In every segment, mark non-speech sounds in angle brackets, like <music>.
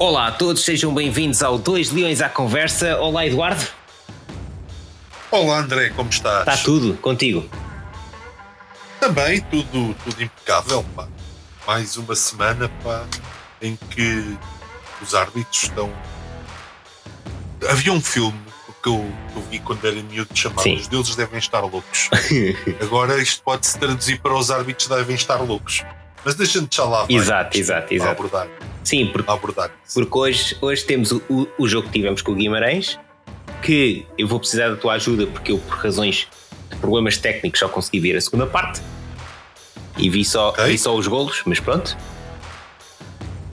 Olá a todos, sejam bem-vindos ao Dois Leões à Conversa. Olá, Eduardo. Olá, André, como estás? Está tudo contigo? Também tudo, tudo impecável, pá. Mais uma semana, pá, em que os árbitros estão. Havia um filme que eu, que eu vi quando era miúdo chamado Sim. Os Deuses Devem Estar Loucos. <laughs> Agora isto pode-se traduzir para os árbitros devem estar loucos. Mas deixa-me já lá. vai, Exato, exato, exato. abordar, Sim, porque, abordar porque hoje, hoje temos o, o, o jogo que tivemos com o Guimarães, que eu vou precisar da tua ajuda porque eu, por razões de problemas técnicos, só consegui ver a segunda parte. E vi só, Ok. vi só os golos, mas pronto.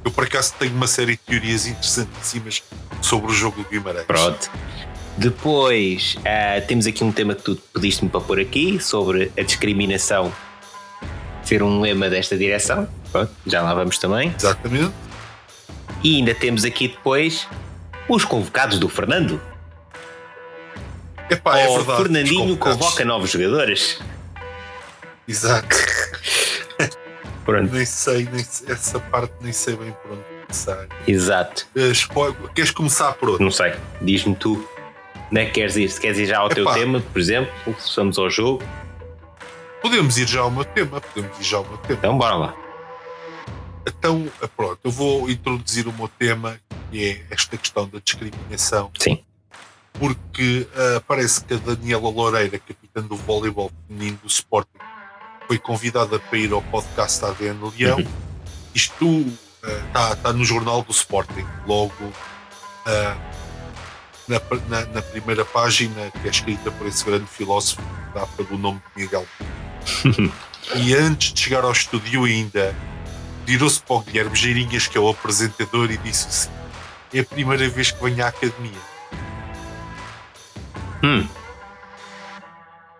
Eu, por acaso, tenho uma série de teorias interessantíssimas sobre o jogo do Guimarães. Pronto. Depois ah, temos aqui um tema que tu pediste-me para pôr aqui sobre a discriminação ser um lema desta direção. Pronto, já lá vamos também. Exatamente. E ainda temos aqui depois os convocados do Fernando. Epá, é o verdade. Fernandinho convoca novos jogadores. Exato. <laughs> Pronto, Nem sei, nem sei, essa parte nem sei bem por onde começar. exato. Espo- Queres começar por onde? Não sei, diz-me tu. É que queres ir? Se queres ir já ao teu Epá. tema, por exemplo, se vamos ao jogo, Podemos ir já ao meu tema, podemos ir já ao meu tema. então bora lá. Então, eh, pronto, eu vou introduzir o meu tema, que é esta questão da discriminação, Sim, porque eh, parece que a Daniela Loureira, capitã do voleibol feminino do Sporting, foi convidada para ir ao podcast ADN Leão. Uhum. Isto está tá no jornal do Sporting, logo eh, na, na- na primeira página, que é escrita por esse grande filósofo, que dá pelo nome de Miguel. <laughs> e antes de chegar ao estúdio ainda, virou-se para o Guilherme Geirinhas, que é o apresentador, e disse assim: É a primeira vez que venho à academia. Hum.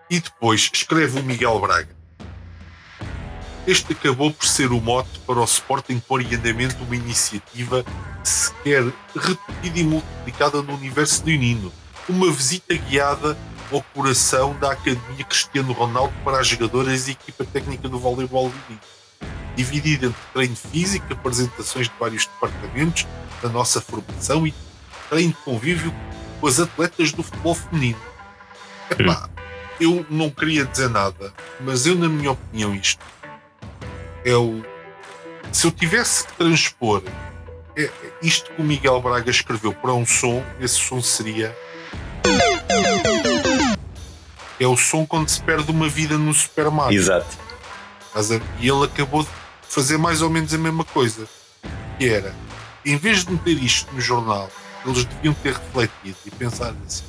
E depois escreve o Miguel Braga. Este acabou por ser o mote para o Sporting pôr em andamento uma iniciativa sequer repetida e multiplicada no universo leonino. Uma visita guiada ao coração da Academia Cristiano Ronaldo para as jogadoras e equipa técnica do voleibol leonino. Dividida entre treino físico, apresentações de vários departamentos da nossa formação e treino de convívio com as atletas do futebol feminino. Epá, eu não queria dizer nada, mas eu, na minha opinião, isto é o. Se eu tivesse que transpor é- é isto que o Miguel Braga escreveu para um som, esse som seria. É o som quando se perde uma vida no Super Mario. exato. E ele acabou de fazer mais ou menos a mesma coisa. Que era, em vez de meter isto no jornal, eles deviam ter refletido e pensado assim: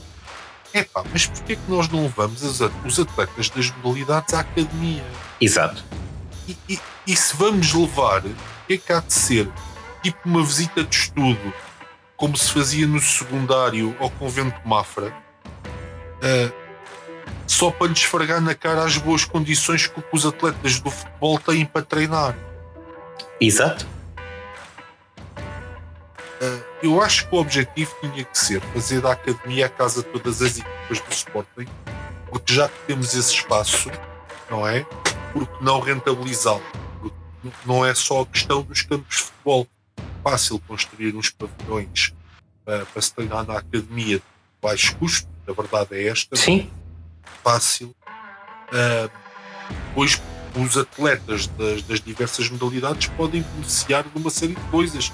epá, mas porquê que nós não levamos os atletas das modalidades à academia? Exato. E, e- e se vamos levar, o que é que há de ser? Tipo uma visita de estudo, como se fazia no secundário ao convento Mafra, ah, só para lhes esfregar na cara as boas condições que os atletas do futebol têm para treinar. Exato. Ah, eu acho que o objetivo tinha que ser fazer da academia a casa de todas as equipas do Sporting, porque já que temos esse espaço, não é? Porque não rentabilizá-lo? Não é só a questão dos campos de futebol. Fácil construir uns pavilhões ah, para se treinar na academia de baixo custo, a verdade é esta. Sim, Fácil. Ah, pois os atletas das, das diversas modalidades podem beneficiar de uma série de coisas.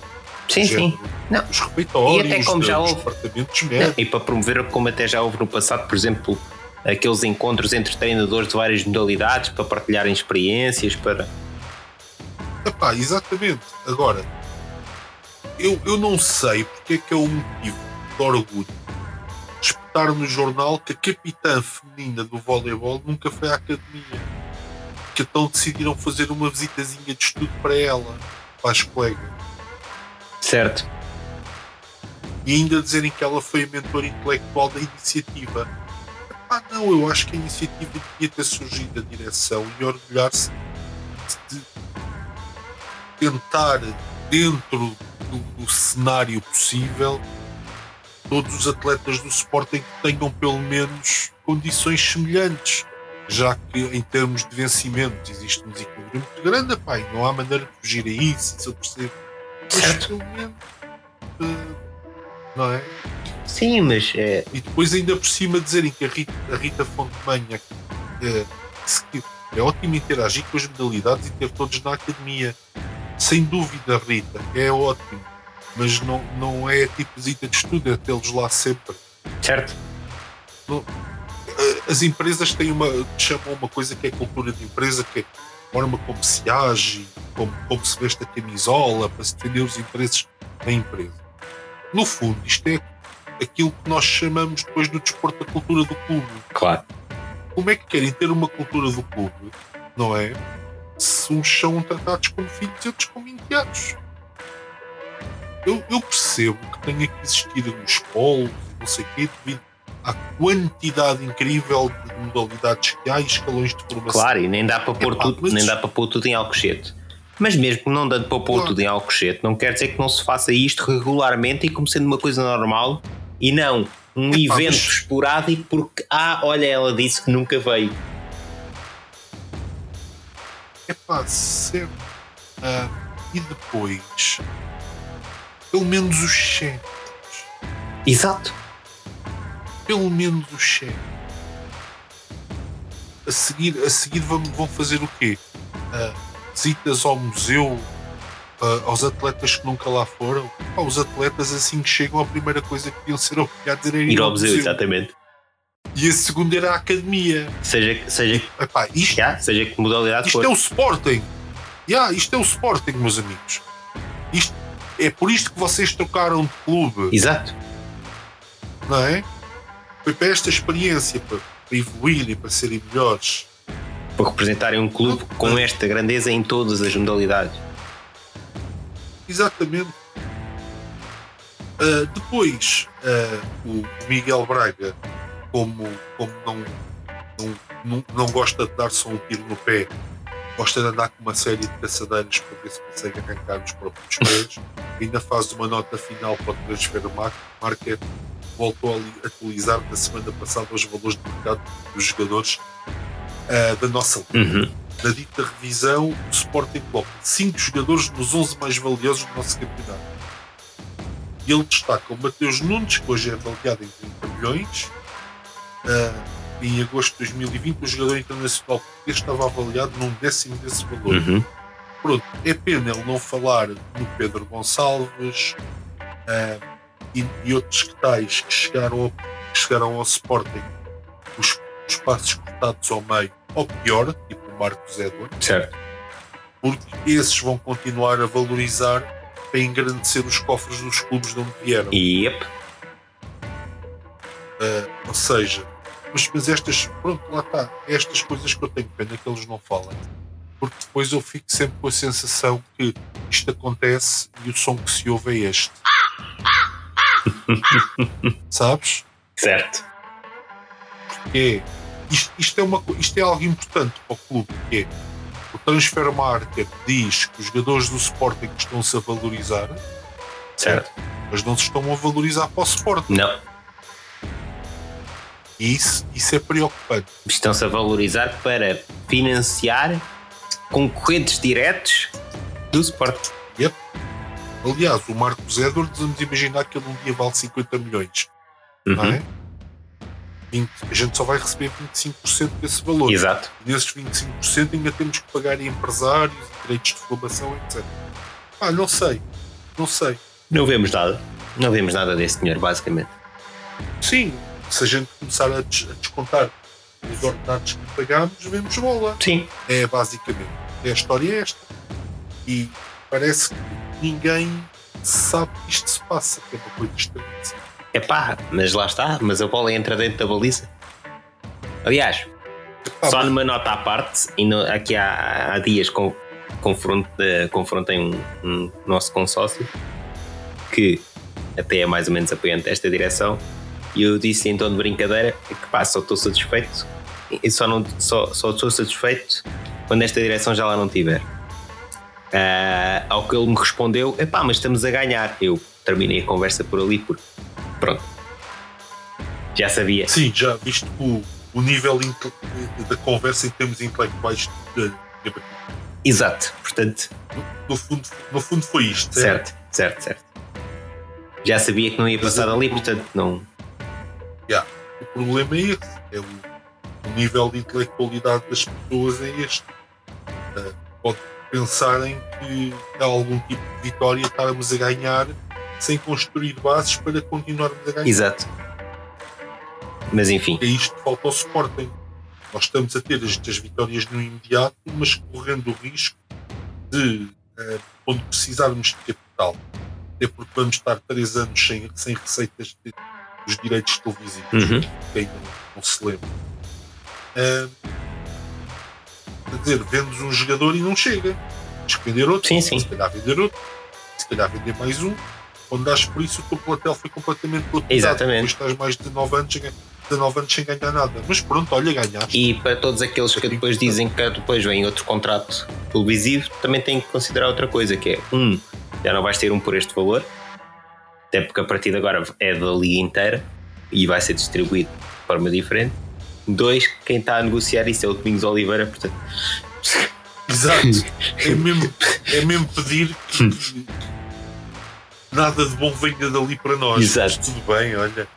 sim, sim. Não. Dos refeitórios, E até como já houve- departamentos Não, médicos. e para promover, como até já houve no passado, por exemplo, aqueles encontros entre treinadores de várias modalidades para partilharem experiências, para. Epá, exatamente. Agora, eu, eu não sei porque é que é o motivo de orgulho espetar no jornal que a capitã feminina do voleibol nunca foi à academia. Que então decidiram fazer uma visitazinha de estudo para ela, para as colegas. Certo. E ainda dizerem que ela foi a mentora intelectual da iniciativa. Ah, não, eu acho que a iniciativa devia ter surgido da direção e orgulhar-se de tentar, dentro do, do cenário possível, todos os atletas do Sporting que tenham pelo menos condições semelhantes. Já que em termos de vencimento existe um desequilíbrio muito grande, pai, não há maneira de fugir a isso, isso eu percebo. Mas pelo menos Não é? Sim, mas é. E depois, ainda por cima, dizerem que a Rita, a Rita Fonte Manha é, é ótimo interagir com as modalidades e ter todos na academia. Sem dúvida, Rita, é ótimo. Mas não, não é tipo visita de estudo, é tê-los lá sempre. Certo. As empresas têm uma. chamam uma coisa que é cultura de empresa, que é a forma como se age, como, como se veste a camisola, para se defender os interesses da empresa. No fundo, isto é aquilo que nós chamamos depois no desporto a cultura do clube. Claro. Como é que querem ter uma cultura do clube, não é? Se uns são tratados como filhos e outros como enteados. Eu, eu percebo que tenha que existir nos polos não sei o quê, devido à quantidade incrível de modalidades que há e escalões de formação. Claro, e nem dá para pôr, Epá, tudo, mas- nem dá para pôr tudo em Alcochete. Mas mesmo não dando para pôr Claro. tudo em Alcochete, não quer dizer que não se faça isto regularmente e como sendo uma coisa normal e não um Epá, evento mas- esporádico porque, ah, olha, ela disse que nunca veio. É pá, certo. Ah, e depois, pelo menos os cheques. Exato. Pelo menos os cheques. A seguir, a seguir vão, vão fazer o quê? Ah, visitas ao museu ah, aos atletas que nunca lá foram. Pá, os atletas assim que chegam, a primeira coisa que deviam ser obrigados era ir, Ir ao museu, exatamente. E a segunda era a academia. Seja, seja, Epá, isto, já, seja que modalidade isto for. é o Sporting. Yeah, isto é o Sporting, meus amigos. Isto, é por isto que vocês trocaram de clube. Exato. não é? Foi para esta experiência, para, para evoluírem, para serem melhores. Para representarem um clube com esta grandeza em todas as modalidades. Exatamente. Ah, depois, ah, o Miguel Braga, como, como não, não, não, não gosta de dar só um tiro no pé, gosta de andar com uma série de caçadeiros para ver se consegue arrancar os próprios pés, <laughs> ainda faz uma nota final para o transfer mar- market, voltou a li- atualizar na semana passada os valores de mercado dos jogadores ah, da nossa liga. Uhum. Na dita revisão, o Sporting coloca 5 jogadores nos 11 mais valiosos do nosso campeonato. E ele destaca o Mateus Nunes, que hoje é avaliado em 30 milhões. Ah, em agosto de 2020, o jogador internacional português estava avaliado num décimo desse valor. Uhum. Pronto, é pena ele não falar no Pedro Gonçalves ah, e, e outros que tais que chegaram ao, que chegaram ao Sporting os, os passos cortados ao meio, ou pior, tipo o Marcos Edwards Certo. porque esses vão continuar a valorizar para engrandecer os cofres dos clubes de onde vieram. Yep. Ah, ou seja, mas, mas estas, pronto, lá está, estas coisas que eu tenho pena que eles não falam. Porque depois eu fico sempre com a sensação que isto acontece e o som que se ouve é este. <laughs> Sabes? certo. é isto, isto é uma isto é algo importante para o clube que é o transfer market diz que os jogadores do Sporting estão-se a valorizar Certo. mas não se estão a valorizar para o Sporting Não. E isso, isso é preocupante Estão-se a valorizar para financiar concorrentes diretos do Sport. aliás o Marcos Edwards vamos imaginar que ele um dia vale 50 milhões não Uhum. é? 20 a gente só vai receber 25% desse valor Exato. nesses 25% ainda temos que pagar empresários, direitos de formação, etc. Ah, não sei, não sei. Não vemos nada. Não vemos nada desse dinheiro, basicamente. Sim, se a gente começar a, des- a descontar os ordenados que pagamos, vemos bola. Sim. É basicamente. É a história é esta. E parece que ninguém sabe que isto se passa, que é uma coisa estranha. É pá, mas lá está. Mas a bola entra dentro da baliza. Aliás, Ah, só mas- numa nota à parte, e no- aqui há, há dias com, confronte, eh, confrontei um, um nosso consórcio que até é mais ou menos apoiante desta direção e eu disse em tom de brincadeira que pá, só estou satisfeito e só, não, só, só estou satisfeito quando esta direção já lá não tiver. Ah, ao que ele me respondeu, epá, mas estamos a ganhar. Eu terminei a conversa por ali porque pronto. Já sabia. Sim, já visto o, o nível da conversa em termos intelectuais de, de, Exato, portanto, no, fundo, no fundo foi isto. é? certo, certo, certo. Já sabia que não ia passar ali, portanto não. Yeah. O problema é esse. É o, o nível de intelectualidade das pessoas é este. Uh, pode pensarem que há algum tipo de vitória estarmos a ganhar sem construir bases para continuarmos a ganhar. Exato. Mas enfim. É isto que falta ao Sporting. Nós estamos a ter as, as vitórias no imediato, mas correndo o risco de, uh, quando precisarmos de capital, até porque vamos estar três anos sem, sem receitas de, dos direitos televisivos, Uhum. quem não, se lembra. Uh, quer dizer, vendes um jogador e não chega. Tens que vender outro, Sim, sim. se calhar vender outro, se calhar vender mais um. Quando dás por isso, o teu plantel foi completamente lapidado. Exatamente. Depois estás mais de 9 anos, sem ganhar- 19 anos sem ganhar nada. Mas pronto, olha, ganhaste. E para todos aqueles que depois dizem que depois vem outro contrato televisivo, também têm que considerar outra coisa, que é um, já não vais ter um por este valor, até porque a partir de agora é da liga inteira e vai ser distribuído de forma diferente. Dois, quem está a negociar isso é o Domingos Oliveira, portanto, Exato. É mesmo, é mesmo pedir que nada de bom venha dali para nós. Exato. Mas tudo bem, olha.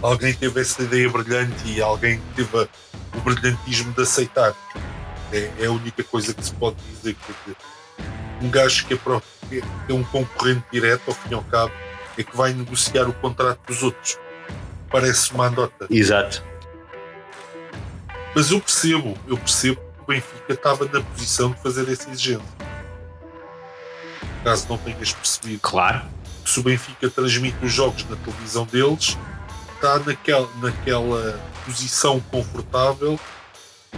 Alguém teve essa ideia brilhante e alguém teve a- o brilhantismo de aceitar. É, é a única coisa que se pode dizer. dizer, Um gajo que é, pró- que é um concorrente direto, ao fim e ao cabo, é que vai negociar o contrato dos outros. Parece uma andota. exato. Mas eu percebo, eu percebo que o Benfica estava na posição de fazer essa exigência. Caso não tenhas percebido, Claro, se o Benfica transmite os jogos na televisão deles, está naquela, naquela posição confortável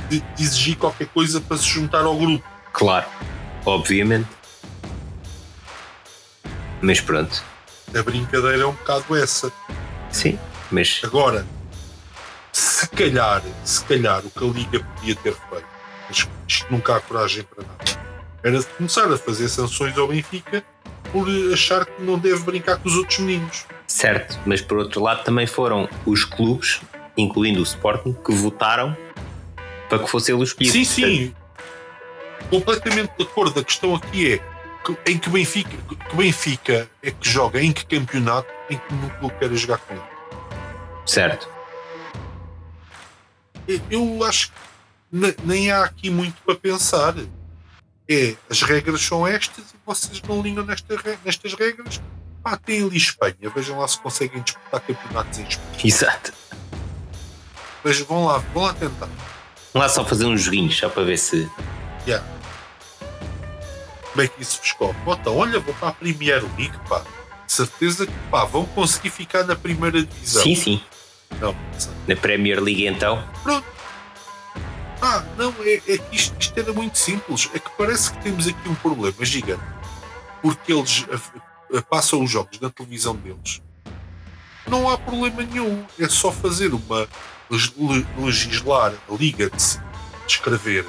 de, de exigir qualquer coisa para se juntar ao grupo. claro, obviamente. Mas pronto, A brincadeira é um bocado essa. sim, mas Agora, se calhar, se calhar o que a Liga podia ter feito, mas isto nunca há coragem para nada, era começar a fazer sanções ao Benfica por achar que não deve brincar com os outros meninos. Certo, mas por outro lado também foram os clubes, incluindo o Sporting, que votaram para que fosse ele escolhido. Sim, sim. Completamente de acordo. A questão aqui é em que Benfica, que Benfica é que joga, em que campeonato, em que núcleo quer jogar com ele. Certo. Eu- acho que ne- nem há aqui muito para pensar. É, as regras são estas e vocês não ligam nesta nestas regras. Pá, tem ali Espanha, vejam lá se conseguem disputar campeonatos em Espanha. Exato. Mas vão lá, vão lá tentar. Vamos lá só fazer uns joguinhos, só para ver se. Yeah. Como é que isso corre? Então, olha, vou para a Premier League, pá. Certeza que pá, vão conseguir ficar na primeira divisão. Sim, sim. Não? Na Premier League então. Ah, não, é, é que isto, isto era muito simples. É que parece que temos aqui um problema gigante. Porque eles a- passam os jogos na televisão deles. Não há problema nenhum. É só fazer uma. leg- le- legislar a liga de se escrever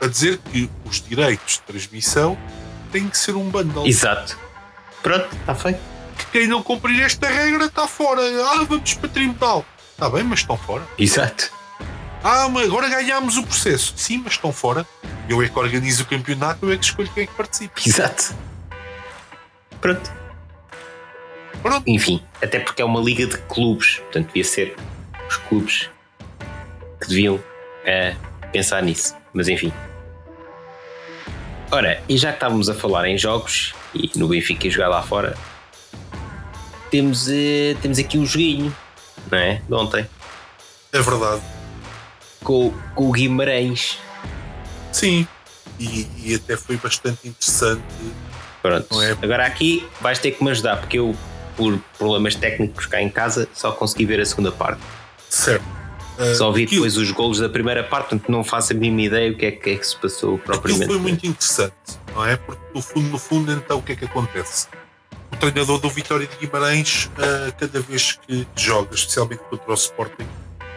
a dizer que os direitos de transmissão têm que ser um bundle. Exato. Pronto, está feito. Que quem não cumprir esta regra está fora. Ah, vamos para tribunal. Está bem, mas estão fora. Exato. Ah, mas agora ganhámos o processo. Sim, mas estão fora. Eu é que organizo o campeonato, eu é que escolho quem é que participa. Exato. Pronto. Pronto. Enfim, até porque é uma liga de clubes, portanto devia ser os clubes que deviam eh, pensar nisso. Mas enfim. Ora, e já que estávamos a falar em jogos e no Benfica e jogar lá fora, temos, eh, temos aqui um joguinho, não é? De ontem, É verdade. com, com o Guimarães. Sim. E, e até foi bastante interessante. Pronto. É? Agora aqui vais ter que me ajudar, porque eu, por problemas técnicos cá em casa, só consegui ver a segunda parte. Certo. Ah, Só vi aquilo- depois os golos da primeira parte, portanto não faço a mínima ideia o que é que, é que se passou Aquilo propriamente. foi muito interessante, não é? Porque no fundo, no fundo, então o que é que acontece? O treinador do Vitória de Guimarães, ah, cada vez que joga, especialmente contra o Sporting,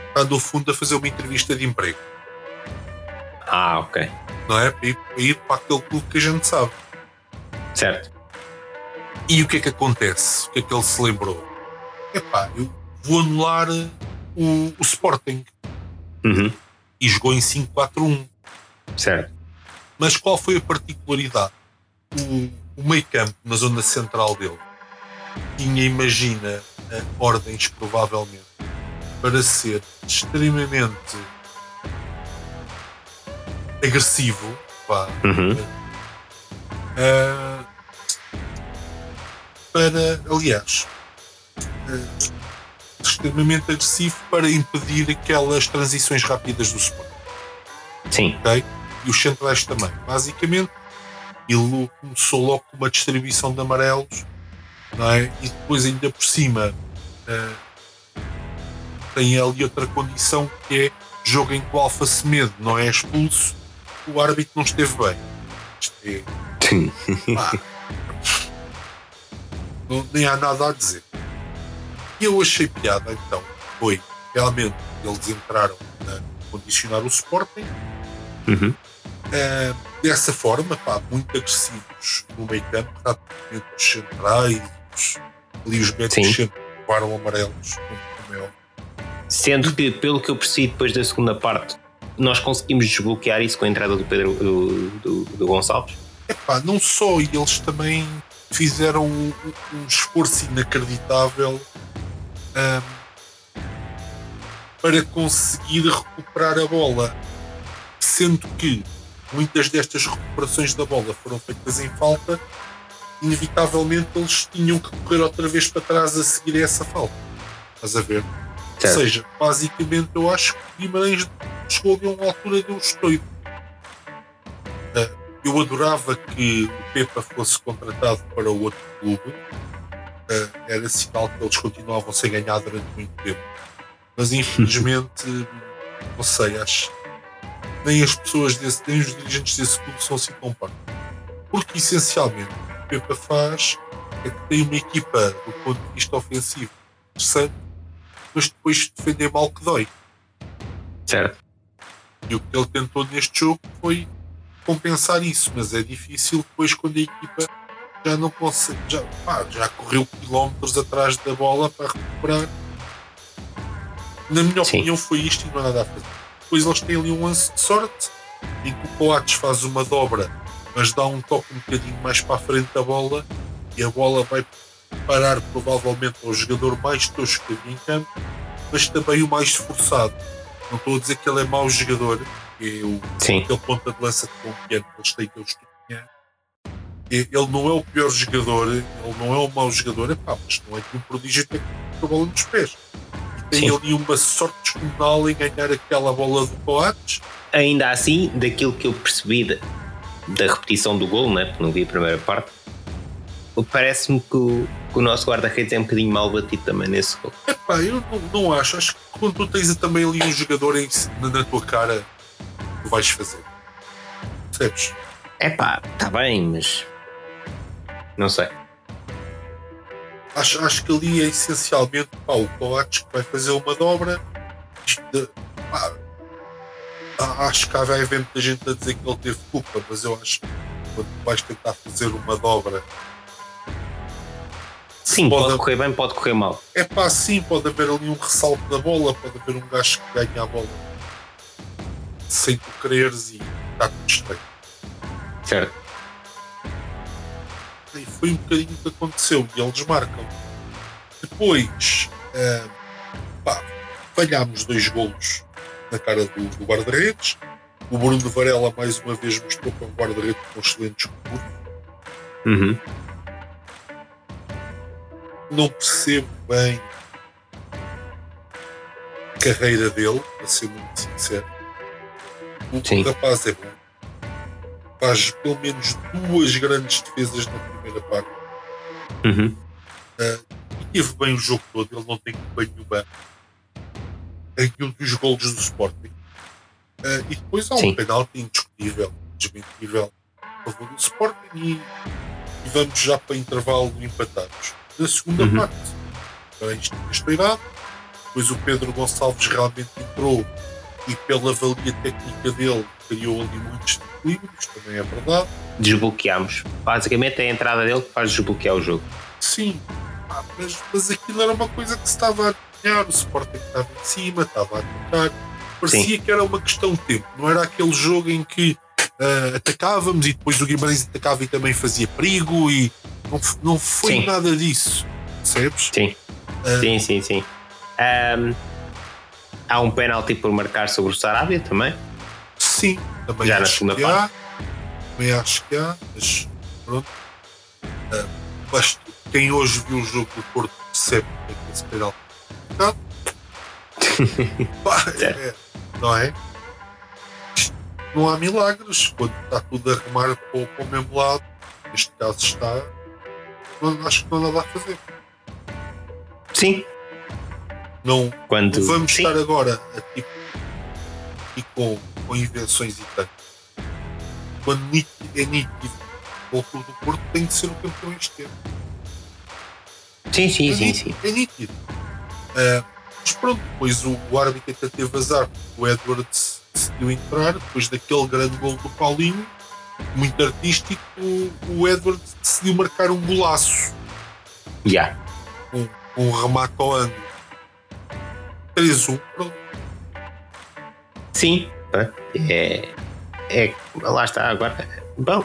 está no fundo a fazer uma entrevista de emprego, Ah, ok. não é? Para ir, para ir para aquele clube que a gente sabe. Certo. E o que é que acontece? O que é que ele se lembrou? Epá, eu vou anular o, o Sporting. Uhum. E jogou em 5-4-1. Certo. Mas qual foi a particularidade? O, o meio campo, na zona central dele, tinha, imagina, ordens provavelmente para ser extremamente agressivo, vá, Uhum. uh, para, aliás, uh, extremamente agressivo para impedir aquelas transições rápidas do Sport. Sim. ok? E os centrais também. Basicamente, ele começou logo com uma distribuição de amarelos, não é? E depois, ainda por cima, uh, tem ali outra condição que é jogo em que o Alfa Semedo não é expulso, o árbitro não esteve bem. É, Sim. pá, não, nem há nada a dizer. E eu achei piada, então, foi realmente eles entraram a condicionar o Sporting Uhum. Uh, dessa forma, pá, muito agressivos no meio campo, rapidamente os centrais, os, ali os médicos sempre levaram amarelos, como, é. Sendo que, pelo que eu percebi depois da segunda parte, nós conseguimos desbloquear isso com a entrada do Pedro do, do, do Gonçalves. Epá, não só, e eles também fizeram um, um esforço inacreditável um, para conseguir recuperar a bola, sendo que muitas destas recuperações da bola foram feitas em falta, inevitavelmente eles tinham que correr outra vez para trás a seguir essa falta. Estás a ver? Ou Certo. seja, basicamente eu acho que Guimarães chegou a uma altura de um estouro. Ah, Eu adorava que o Pepa fosse contratado para o outro clube. Era sinal que eles continuavam sem ganhar durante muito tempo. Mas infelizmente, <laughs> não sei, acho nem as pessoas desse, nem os dirigentes desse clube são assim tão parcos. Porque essencialmente o que o Pepa faz é que tem uma equipa do ponto de vista ofensivo interessante, mas depois defender mal que dói. Certo. E o que ele tentou neste jogo foi compensar isso, mas é difícil depois quando a equipa já não consegue, já, pá, já correu quilómetros atrás da bola para recuperar. Na minha Sim. opinião foi isto e não há nada a fazer. Depois eles têm ali um lance de sorte em que o Coates faz uma dobra, mas dá um toque um bocadinho mais para a frente da bola e a bola vai parar provavelmente ao jogador mais tosco que havia em campo, mas também o mais esforçado. Não estou a dizer que ele é mau jogador, que é o, Sim. aquele ponta de lança de confiante que eles têm que estudei. Ele não é o pior jogador, ele não é o mau jogador, epá, mas não é que um prodígio tem a bola nos pés. E tem Sim. ali uma sorte descomunal em ganhar aquela bola do Coates. Ainda assim, daquilo que eu percebi da, da repetição do gol, né? porque não vi a primeira parte, parece-me que o, que o nosso guarda-redes é um bocadinho mal batido também nesse gol. Epá, eu não, não acho. Acho que quando tu tens também ali um jogador em, na, na tua cara, tu vais fazer. Percebes? É pá, está bem, mas. Não sei. Acho, acho que ali é essencialmente pá, o Coates que vai fazer uma dobra. De- pá, acho que vai haver muita gente a dizer que ele teve culpa, mas eu acho que quando tu vais tentar fazer uma dobra, Sim, Pode- pode correr bem, pode correr mal. é pá, sim, pode haver ali um ressalto da bola, pode haver um gajo que ganha a bola sem tu quereres e está tudo estranho. Certo. E foi um bocadinho o que aconteceu e eles marcam. Depois, ah, pá, falhámos dois golos na cara do, do guarda-redes. O Bruno Varela mais uma vez mostrou que é um guarda-redes com excelentes recursos. Uhum. Não percebo bem a carreira dele, para ser muito sincero. O, Sim. rapaz é bom. Faz pelo menos duas grandes defesas na primeira parte. Uhum. e teve bem o jogo todo, ele não tem culpa nenhuma nenhum dos golos do Sporting. Ah, e depois há um Sim. penalti indiscutível, desmentível, a favor do Sporting e, e vamos já para intervalo empatados. Na segunda Uhum. parte, para isto tinha estourado, depois o Pedro Gonçalves realmente entrou e pela valia técnica dele criou ali muitos equilíbrios, também é verdade. Desbloqueámos. Basicamente é a entrada dele que faz desbloquear o jogo. Sim, mas, mas aquilo era uma coisa que se estava a ganhar, o Sporting estava em cima, estava a atacar. Parecia que era uma questão de tempo, não era aquele jogo em que ah, atacávamos e depois o Guimarães atacava e também fazia perigo e não, não foi Sim. nada disso. percebes? Sim. Ah, Sim, sim, sim. Ahm, há um penalti por marcar sobre o Sarabia também. Sim, também Já na acho segunda que há. Também acho que há, mas pronto. Ah, basta- quem hoje viu o jogo do Porto percebe que é que esse tá. <laughs> Pá, é, não é? Não há milagres quando está tudo a remar para, o- para o mesmo lado. Neste caso está. Não, acho que não há nada a fazer. Sim. Não, Quando. não vamos sim. estar agora a, tipo, e com, com invenções e tanto. Quando é nítido o clube do Porto tem de ser o campeão este ano. sim, sim, é sim, nítido, sim. É nítido. Ah, mas pronto, depois o, o árbitro até teve azar. O Edwards decidiu entrar, depois daquele grande gol do Paulinho, muito artístico, o, o Edwards decidiu marcar um golaço, Já. um, um remate ao ângulo. 3-1, pronto. Sim. É, é. Lá está agora. Bom.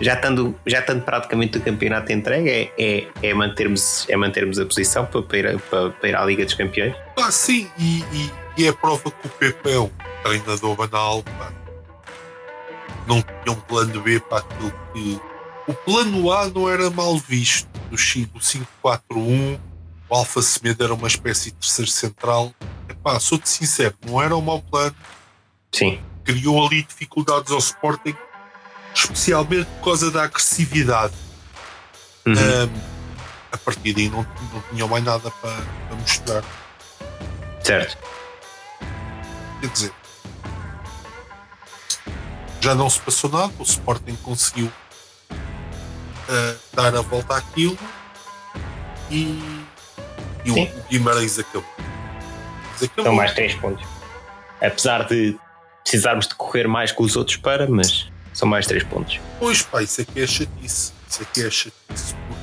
Já estando, já estando praticamente o campeonato entregue, é, é, é, mantermos, é mantermos a posição para, para, ir, para, para ir à Liga dos Campeões. Ah, sim, e, e, e é prova que o Pepeu, treinador banal, pá, não tinha um plano B para aquilo que. O plano A não era mal visto. Do Chi- do 5-4-1, o Alfa Semedo era uma espécie de terceiro central. Epá, sou-te sincero, não era um mau plano. Sim. Criou ali dificuldades ao Sporting, especialmente por causa da agressividade. Uhum. Ahm, a partir daí não, não tinham mais nada para, para mostrar. Certo. Quer dizer, já não se passou nada, o Sporting conseguiu ah, dar a volta àquilo e, e o, Guimarães acabou. Acabou. São mais 3 pontos. Apesar de precisarmos de correr mais que os outros para, mas são mais 3 pontos. Pois pá, isso aqui é chatice. Isso aqui é chatice porque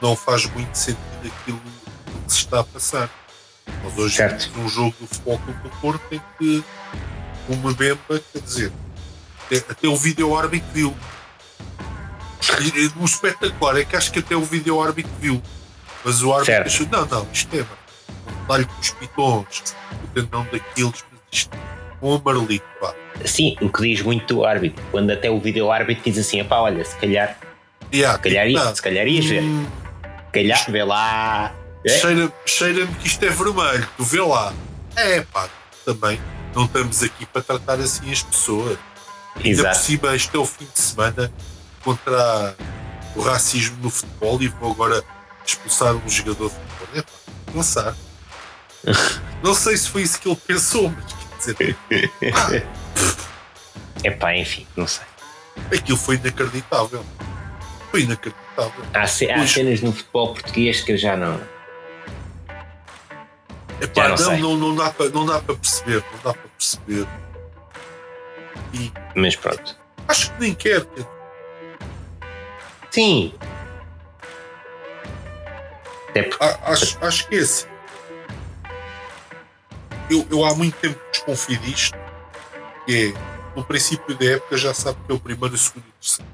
não faz muito sentido aquilo que se está a passar. Nós hoje Certo. um jogo do Futebol Clube do Porto em que uma bemba, quer dizer, até, até o vídeo árbitro viu. O espetacular é que acho que até o vídeo árbitro viu. Mas o árbitro Certo. achou, não, não, isto é, talho com os pitons, o tendão daqueles, um amarelito, pá. Sim, o que diz muito do árbitro. Quando até o vídeo árbitro diz assim: pá, olha, se calhar, Yeah, se calhar, tipo, se calhar ias ver. hum, Se calhar, vê lá. É? Cheira- Cheira-me que isto é vermelho, tu vê lá. É pá, também não estamos aqui para tratar assim as pessoas. Ainda por Exato. cima, este é o fim de semana contra o racismo no futebol e vou agora expulsar um jogador de futebol. É pá, pensar. <laughs> Não sei se foi isso que ele pensou, mas <laughs> É pá, enfim, não sei. aquilo foi inacreditável. Foi inacreditável. Há, ce- há cenas no futebol português que eu já não. Epá, Já não não, não, não, dá para, não dá para perceber, não dá para perceber. E Mas pronto. acho que nem quer. Sim. A- Acho, acho que é assim. Eu, eu há muito tempo desconfio disto, que é, no princípio da época já sabe que é o primeiro, o segundo e o terceiro.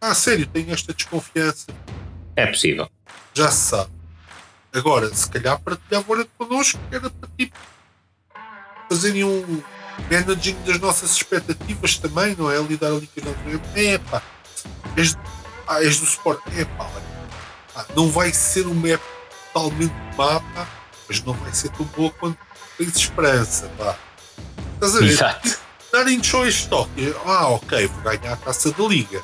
Ah, sério, tenho esta desconfiança. É possível. Já se sabe. Agora, se calhar partilhavam connosco, era para tipo fazerem um managing das nossas expectativas também, não é? Lidar ali com nossas. É pá, és, ah, és do Sport. É pá, olha, pá, não vai ser uma época totalmente má, pá, mas não vai ser tão boa quanto tens esperança, pá. Estás a ver? Exato. Darem só este toque. Ah, ok, vou ganhar a taça da liga.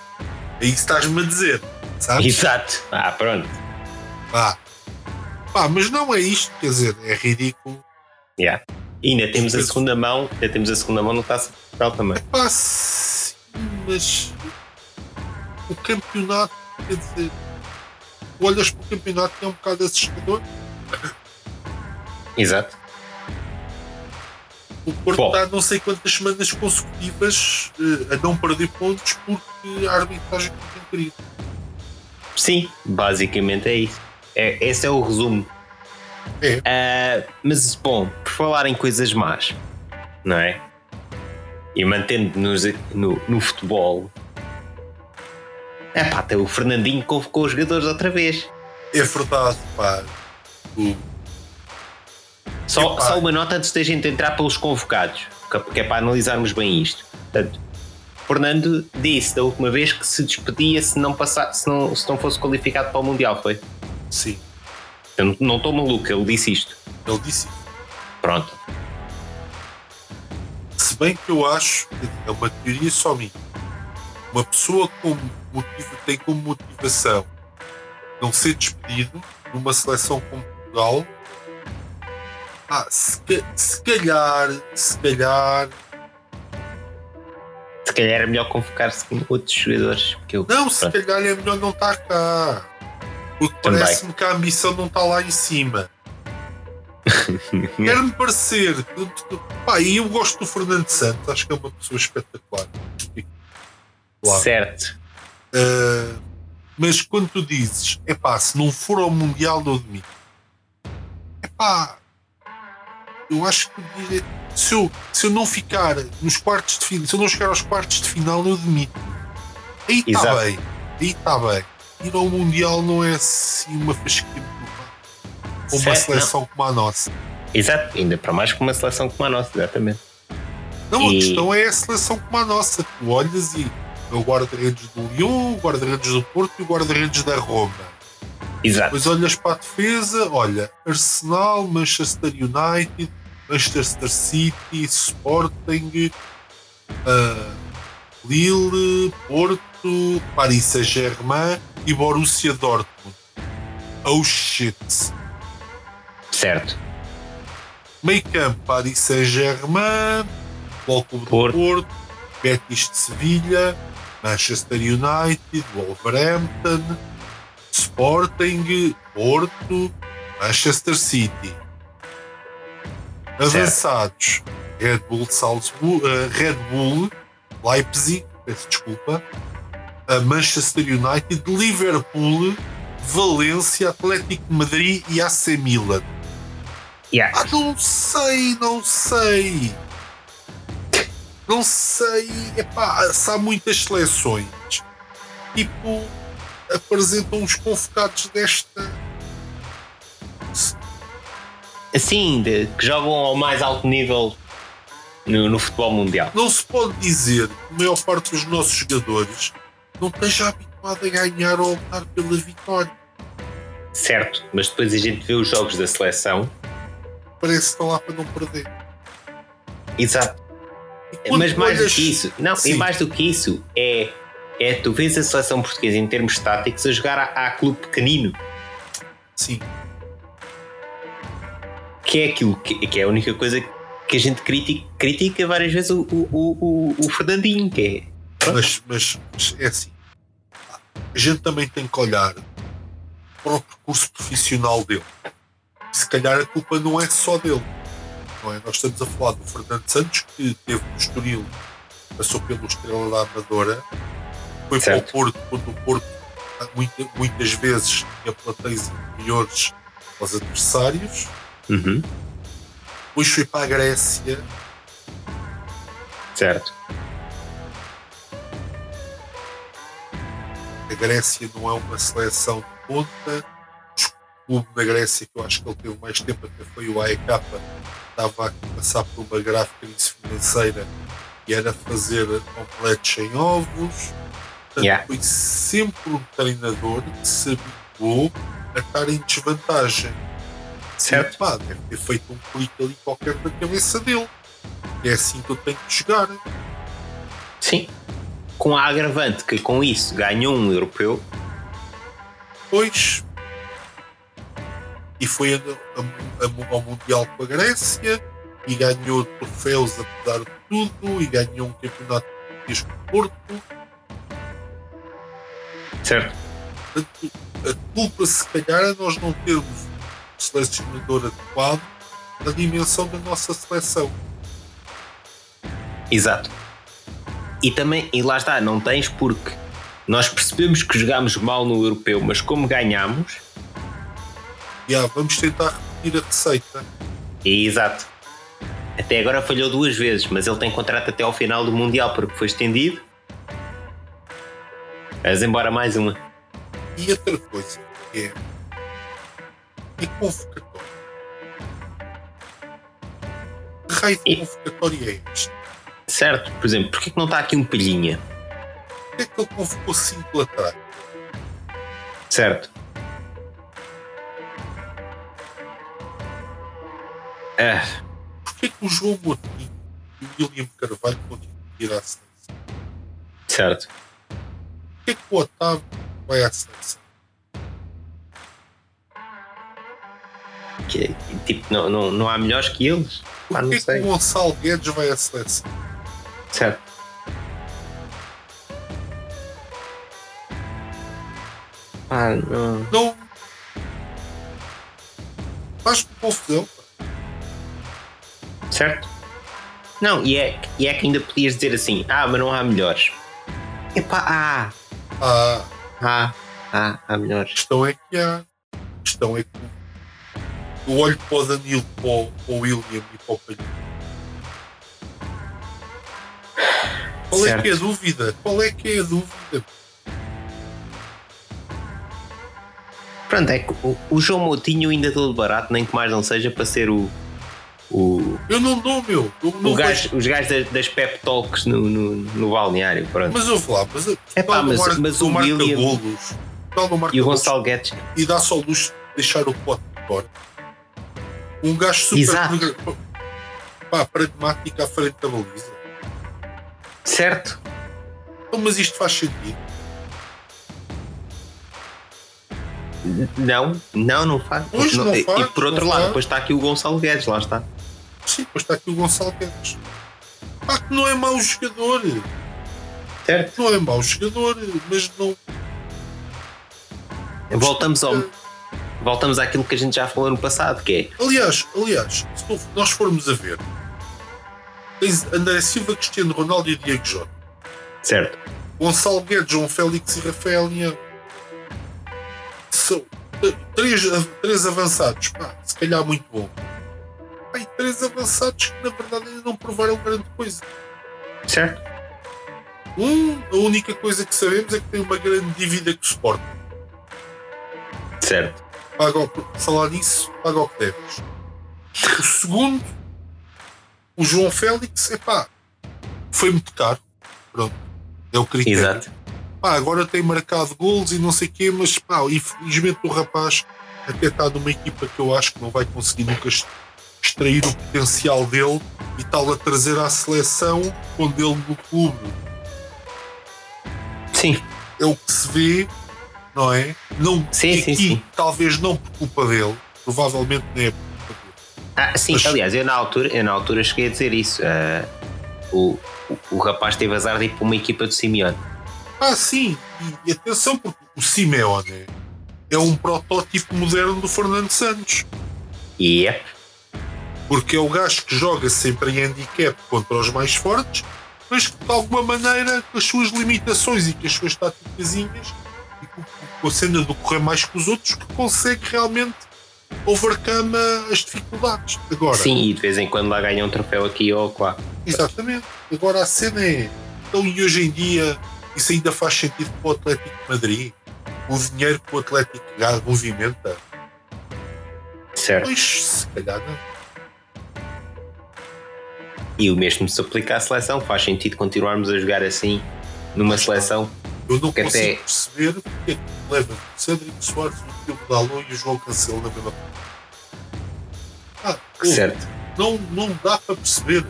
É isso que estás-me a dizer, sabes? Exato. Ah, pronto. Pá. Pá, mas não é isto, quer dizer, é ridículo. Yeah. E ainda temos a segunda mão, ainda temos a segunda mão no Taça de Portugal também. Pá, sim, mas o campeonato, quer dizer, olhas para o campeonato que é um bocado assustador. Exato. O Porto Bom. está não sei quantas semanas consecutivas eh, a não perder pontos porque a arbitragem não tem querido. Sim, basicamente é isso. É, esse é o resumo. É. Ah, mas, bom, por falar em coisas más, não é? E mantendo-nos no, no futebol, É pá, até o Fernandinho convocou os jogadores outra vez. É verdade, pá. O- Só, Epá. só uma nota antes da gente entrar pelos convocados, que- que é para analisarmos bem isto. Portanto, Fernando disse da última vez que se despedia se não, passar, se não, se não fosse qualificado para o Mundial, foi? Sim, Eu não- estou maluco, ele disse isto. ele disse. Pronto. Se bem que eu acho, é uma teoria só minha. Uma pessoa com motivo, tem como motivação não ser despedido numa seleção como Portugal. Ah, se, se calhar, se calhar. Se calhar era melhor convocar-se com outros jogadores. Porque eu, Não, se pronto. calhar é melhor não estar cá. Porque parece-me que a ambição não está lá em cima. Quer-me parecer. Pá, e eu gosto do Fernando Santos, acho que é uma pessoa espetacular. Claro. Certo. Uh, mas quando tu dizes, é pá, se não for ao Mundial, eu admito. É pá, eu acho que se eu, se eu não ficar nos quartos de final, se eu não chegar aos quartos de final, eu admito. Aí está bem, aí está bem. Ir ao Mundial não é assim uma fasquia ou uma seleção como a nossa. Exato, ainda para mais com uma seleção como a nossa, exatamente. Não, a E- questão é a seleção como a nossa. Tu olhas e é o guarda-redes do Lyon, o guarda-redes do Porto e o guarda-redes da Roma. Exato. Depois olhas para a defesa, olha, Arsenal, Manchester United, Manchester City, Sporting, ah, Lille, Porto, Paris Saint-Germain e Borussia Dortmund. Oh shit! Certo. Meio campo, Paris Saint-Germain, Clube do Porto. Porto, Betis de Sevilha, Manchester United, Wolverhampton, Sporting, Porto, Manchester City. Avançados, Red Bull Salzburg, eh, Red Bull, Leipzig, peço desculpa, a Manchester United, Liverpool, Valência, Atlético de Madrid e AC Milan. Yeah. Ah, não sei, não sei. Não sei. Epá, se há muitas seleções, tipo, apresentam os convocados desta. Assim, de, que jogam ao mais alto nível no, no futebol mundial. Não se pode dizer que a maior parte dos nossos jogadores não esteja habituado a ganhar ou a lutar pela vitória. Certo, mas depois a gente vê os jogos da seleção. Parece que estão lá para não perder. Exato. Mas mais olhas- do que isso, não, Sim. e mais do que isso, é, é tu vês a seleção portuguesa em termos táticos a jogar a, a clube pequenino, Sim, que é aquilo que, que é a única coisa que a gente critica, critica várias vezes o, o, o, o- Fernandinho, que é mas, mas, é assim. A gente também tem que olhar para o percurso profissional dele. Se calhar a culpa não é só dele. Não é? Nós estamos a falar do Fernando Santos, que teve no Estoril, passou pelo Estrela da Amadora, foi Certo. para o Porto, quando o Porto ah, muita- muitas vezes tinha plateias inferiores aos adversários. Uhum, Depois foi para a Grécia, certo. A Grécia não é uma seleção de ponta. O clube da Grécia, que eu acho que ele teve mais tempo, até foi o AEK, estava a passar por uma grave crise financeira e era fazer completos sem ovos. Portanto, Yeah. foi sempre um treinador que se habituou a estar em desvantagem. Certo. E, pá, deve ter feito um clique ali qualquer na cabeça dele. É assim que eu tenho que jogar. Sim. Com a agravante que com isso ganhou um europeu, Pois. E foi a- a- a- ao Mundial com a Grécia e ganhou troféus apesar de tudo e ganhou um campeonato português com o Porto. certo? Portanto, a culpa, se calhar, é nós não termos selecionador adequado na dimensão da nossa seleção. Exato. E também, e lá está, não tens porque nós percebemos que jogámos mal no europeu, mas como ganhámos, E ah, vamos tentar repetir a receita. exato. Até agora falhou duas vezes, mas ele tem contrato até ao final do Mundial porque foi estendido. Vais embora mais uma. E outra coisa é. É convocatório. Que raio de convocatório é este? Certo? Por exemplo, porquê que não está aqui um palhinha? Porquê é que ele convocou cinco laterais? Certo? Ah, Porquê que o João Moutinho e o William Carvalho continuam a ir à seleção? certo. Porquê que o Otávio vai à seleção? Que, tipo, não, não, não há melhores que eles? Pá, não Porquê que sei. o Gonçalo Guedes vai à seleção? Certo. Ah, não. Não. Faz-me confusão. Certo? Não, e é, e é que ainda podias dizer assim: ah, mas não há melhores. Epá, há, Ah, há, há, há a melhores. questão é que há. A questão é que eu olho para o Danilo, para o, para o William e para o Palhinho. Qual é Certo. que é a dúvida? Qual é que é a dúvida? Pronto, é que o, o João Moutinho ainda todo barato, nem que mais não seja para ser o. O, Eu não dou, meu. Eu não gajo, os gajos das, das pep talks no, no, no balneário, pronto. Mas eu vou lá, mas, É pá, mas- mas o William- golos, E o Gonçalo Guedes, e dá só luxo de deixar o pote de fora. Um gajo super Exato. pá, pragmático à frente da baliza. certo? Então, mas isto faz sentido. Não, não, não faz. Pois, não e, faz, e por outro não lado, faz. depois está aqui o Gonçalo Guedes, lá está. Sim, depois está aqui o Gonçalo Guedes. Pá, que não é mau jogador. Certo? Não é mau jogador, mas não. Voltamos, ao, voltamos àquilo que a gente já falou no passado, que é Aliás, aliás, se nós formos a ver, tens André Silva, Cristiano Ronaldo e Diego Jota. certo. Gonçalo Guedes, João Félix e Rafael Leão. São eh, três, três avançados, pá, se calhar muito bom. Pá, e três avançados que na verdade ainda não provaram grande coisa. Certo? Um, a única coisa que sabemos é que tem uma grande dívida o Sport. Certo. Paga o, falar nisso, paga o que deves. O segundo, o João Félix, é pá, foi muito caro. Pronto, é o critério. Exato. pá, agora tem marcado gols e não sei o quê, mas pá, infelizmente o rapaz até está numa equipa que eu acho que não vai conseguir nunca extrair o potencial dele e tal a trazer à seleção quando ele no clube Sim, é o que se vê, não é? Não, Sim, e sim, sim. talvez não por culpa dele, provavelmente nem é por culpa dele. Ah, sim, Mas- aliás, eu na altura, eu na altura cheguei a dizer isso. Ah, o, o, o rapaz teve azar de ir para uma equipa do Simeone. Ah, sim, e, e atenção, porque o Simeone é um protótipo moderno do Fernando Santos. E é. Porque é o gajo que joga sempre em handicap contra os mais fortes, mas que de alguma maneira, com as suas limitações e com as suas táticazinhas, e com, a cena do correr mais que os outros, que consegue realmente overcome as dificuldades. Agora, Sim, e de vez em quando lá ganha um troféu aqui ou lá. exatamente. Agora a cena é. Então, e hoje em dia, isso ainda faz sentido para o Atlético de Madrid? O dinheiro que o Atlético ganha movimenta? Certo. Pois, se calhar não. E o mesmo se aplica à seleção, faz sentido continuarmos a jogar assim numa seleção. Eu não Que consigo até- perceber porque é que leva o Cédric Soares, o Diogo Dalot e o João Cancelo na mesma ah, pô, Certo. não, não dá para perceber.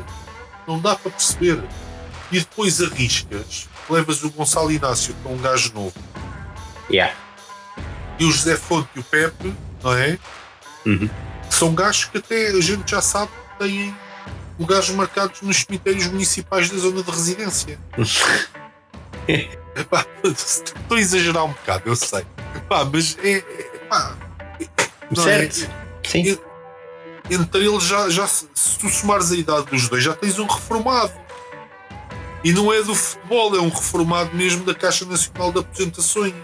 Não dá para perceber. E depois arriscas, levas o Gonçalo Inácio, é um gajo novo, Yeah. e o José Fonte e o Pepe, não é? Uhum. São gajos que até a gente já sabe que têm lugares marcados nos cemitérios municipais da zona de residência. <laughs> Estou a exagerar um bocado, eu sei. Epá, mas é. é pá, é? certo. Sim. entre eles já, já se tu somares a idade dos dois, já tens um reformado. E não é do futebol, é um reformado mesmo da Caixa Nacional de Aposentações.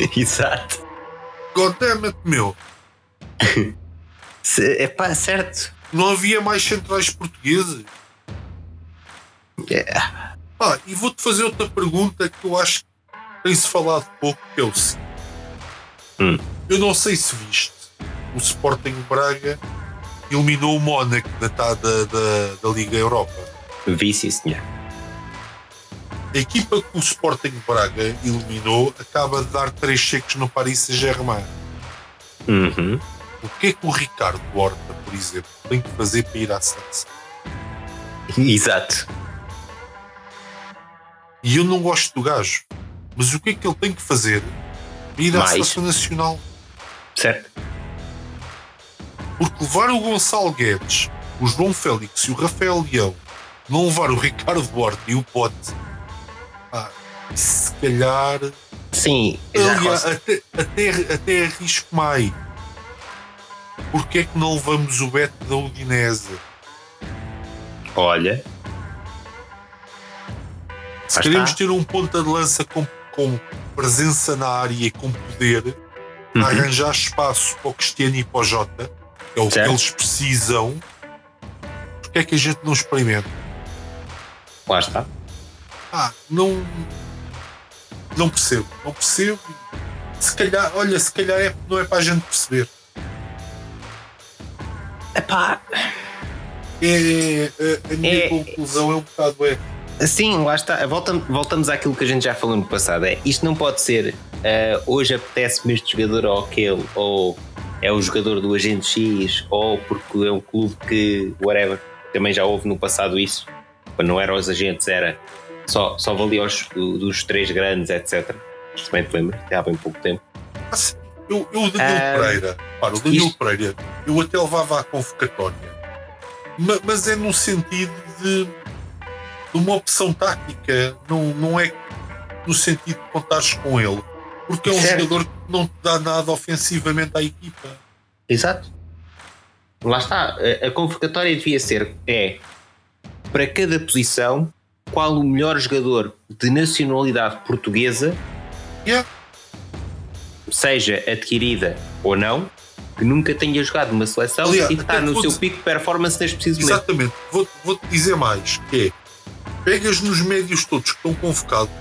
<laughs> Exato. God damn it, meu. Se, epá, certo. Não havia mais centrais portugueses. É. Ah, e vou-te fazer outra pergunta que eu acho que tem-se falado pouco, que é o seguinte. Hum. Eu não sei se viste, o Sporting Braga eliminou o Mónaco da, da, da, da Liga Europa. Vi, sim, senhor. A equipa que o Sporting Braga eliminou acaba de dar três cheques no Paris Saint-Germain. Uhum. O que é que o Ricardo Horta, por exemplo, tem que fazer para ir à seleção? Exato. E eu não gosto do gajo. Mas o que é que ele tem que fazer para ir à Mais. seleção nacional? Certo. Porque levar o Gonçalo Guedes, o João Félix e o Rafael Leão, não levar o Ricardo Horta e o Pote, ah, se calhar. Sim, Aliás, até, até, até arrisco mais. Porquê é que não levamos o Beto da Udinese? Olha, Se queremos ter um ponta de lança com, com presença na área e com poder, Uhum. arranjar espaço para o Cristiano e para o Jota, que é o Certo. que eles precisam, porque é que a gente não experimenta? lá está. Ah, não. Não percebo, não percebo. Se calhar, olha, se calhar é, não é para a gente perceber. Epá, É, a, a minha É- conclusão é um bocado é. Sim, lá está. Voltamos, voltamos àquilo que a gente já falou no passado. É, isto não pode ser ah, hoje apetece-me este jogador ou aquele, ou é o jogador do agente X, ou porque é um clube que, whatever, também já houve no passado isso. Quando não eram os agentes, era só, só valia os, dos três grandes, etc. Se bem te lembras, há bem pouco tempo. Ah, sim, Eu, eu o Daniel Ah, Pereira, para, o Daniel isto- Pereira, eu até levava à convocatória, Ma- mas é no sentido de, de uma opção tática, não, não é no sentido de contares com ele, porque é um Certo. jogador que não te dá nada ofensivamente à equipa. Exato. Lá está. A, a convocatória devia ser é para cada posição qual o melhor jogador de nacionalidade portuguesa, Yeah. seja adquirida ou não, que nunca tenha jogado numa seleção Aliás, e que está no vou seu dizer- pico de performance neste preciso momento. Exatamente, vou- vou-te dizer mais, que é, pegas nos médios todos que estão convocados,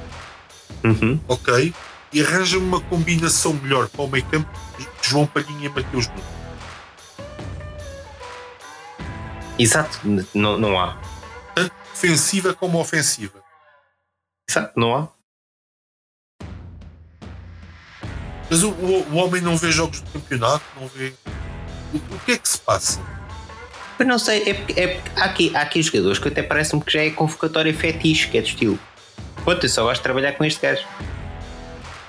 Uhum. ok, e arranja-me uma combinação melhor para o meio campo João Palhinha e Mateus Nunes. Exato. Não, não há. tanto defensiva como ofensiva. Exato. Não há. Mas o, o- o homem não vê jogos de campeonato, não vê. O, o que é que se passa? Mas não sei, é porque, é porque há, aqui, há aqui jogadores que até parece-me que já é convocatória fetiche, que é do estilo. Pronto, eu só gosto de trabalhar com este gajo.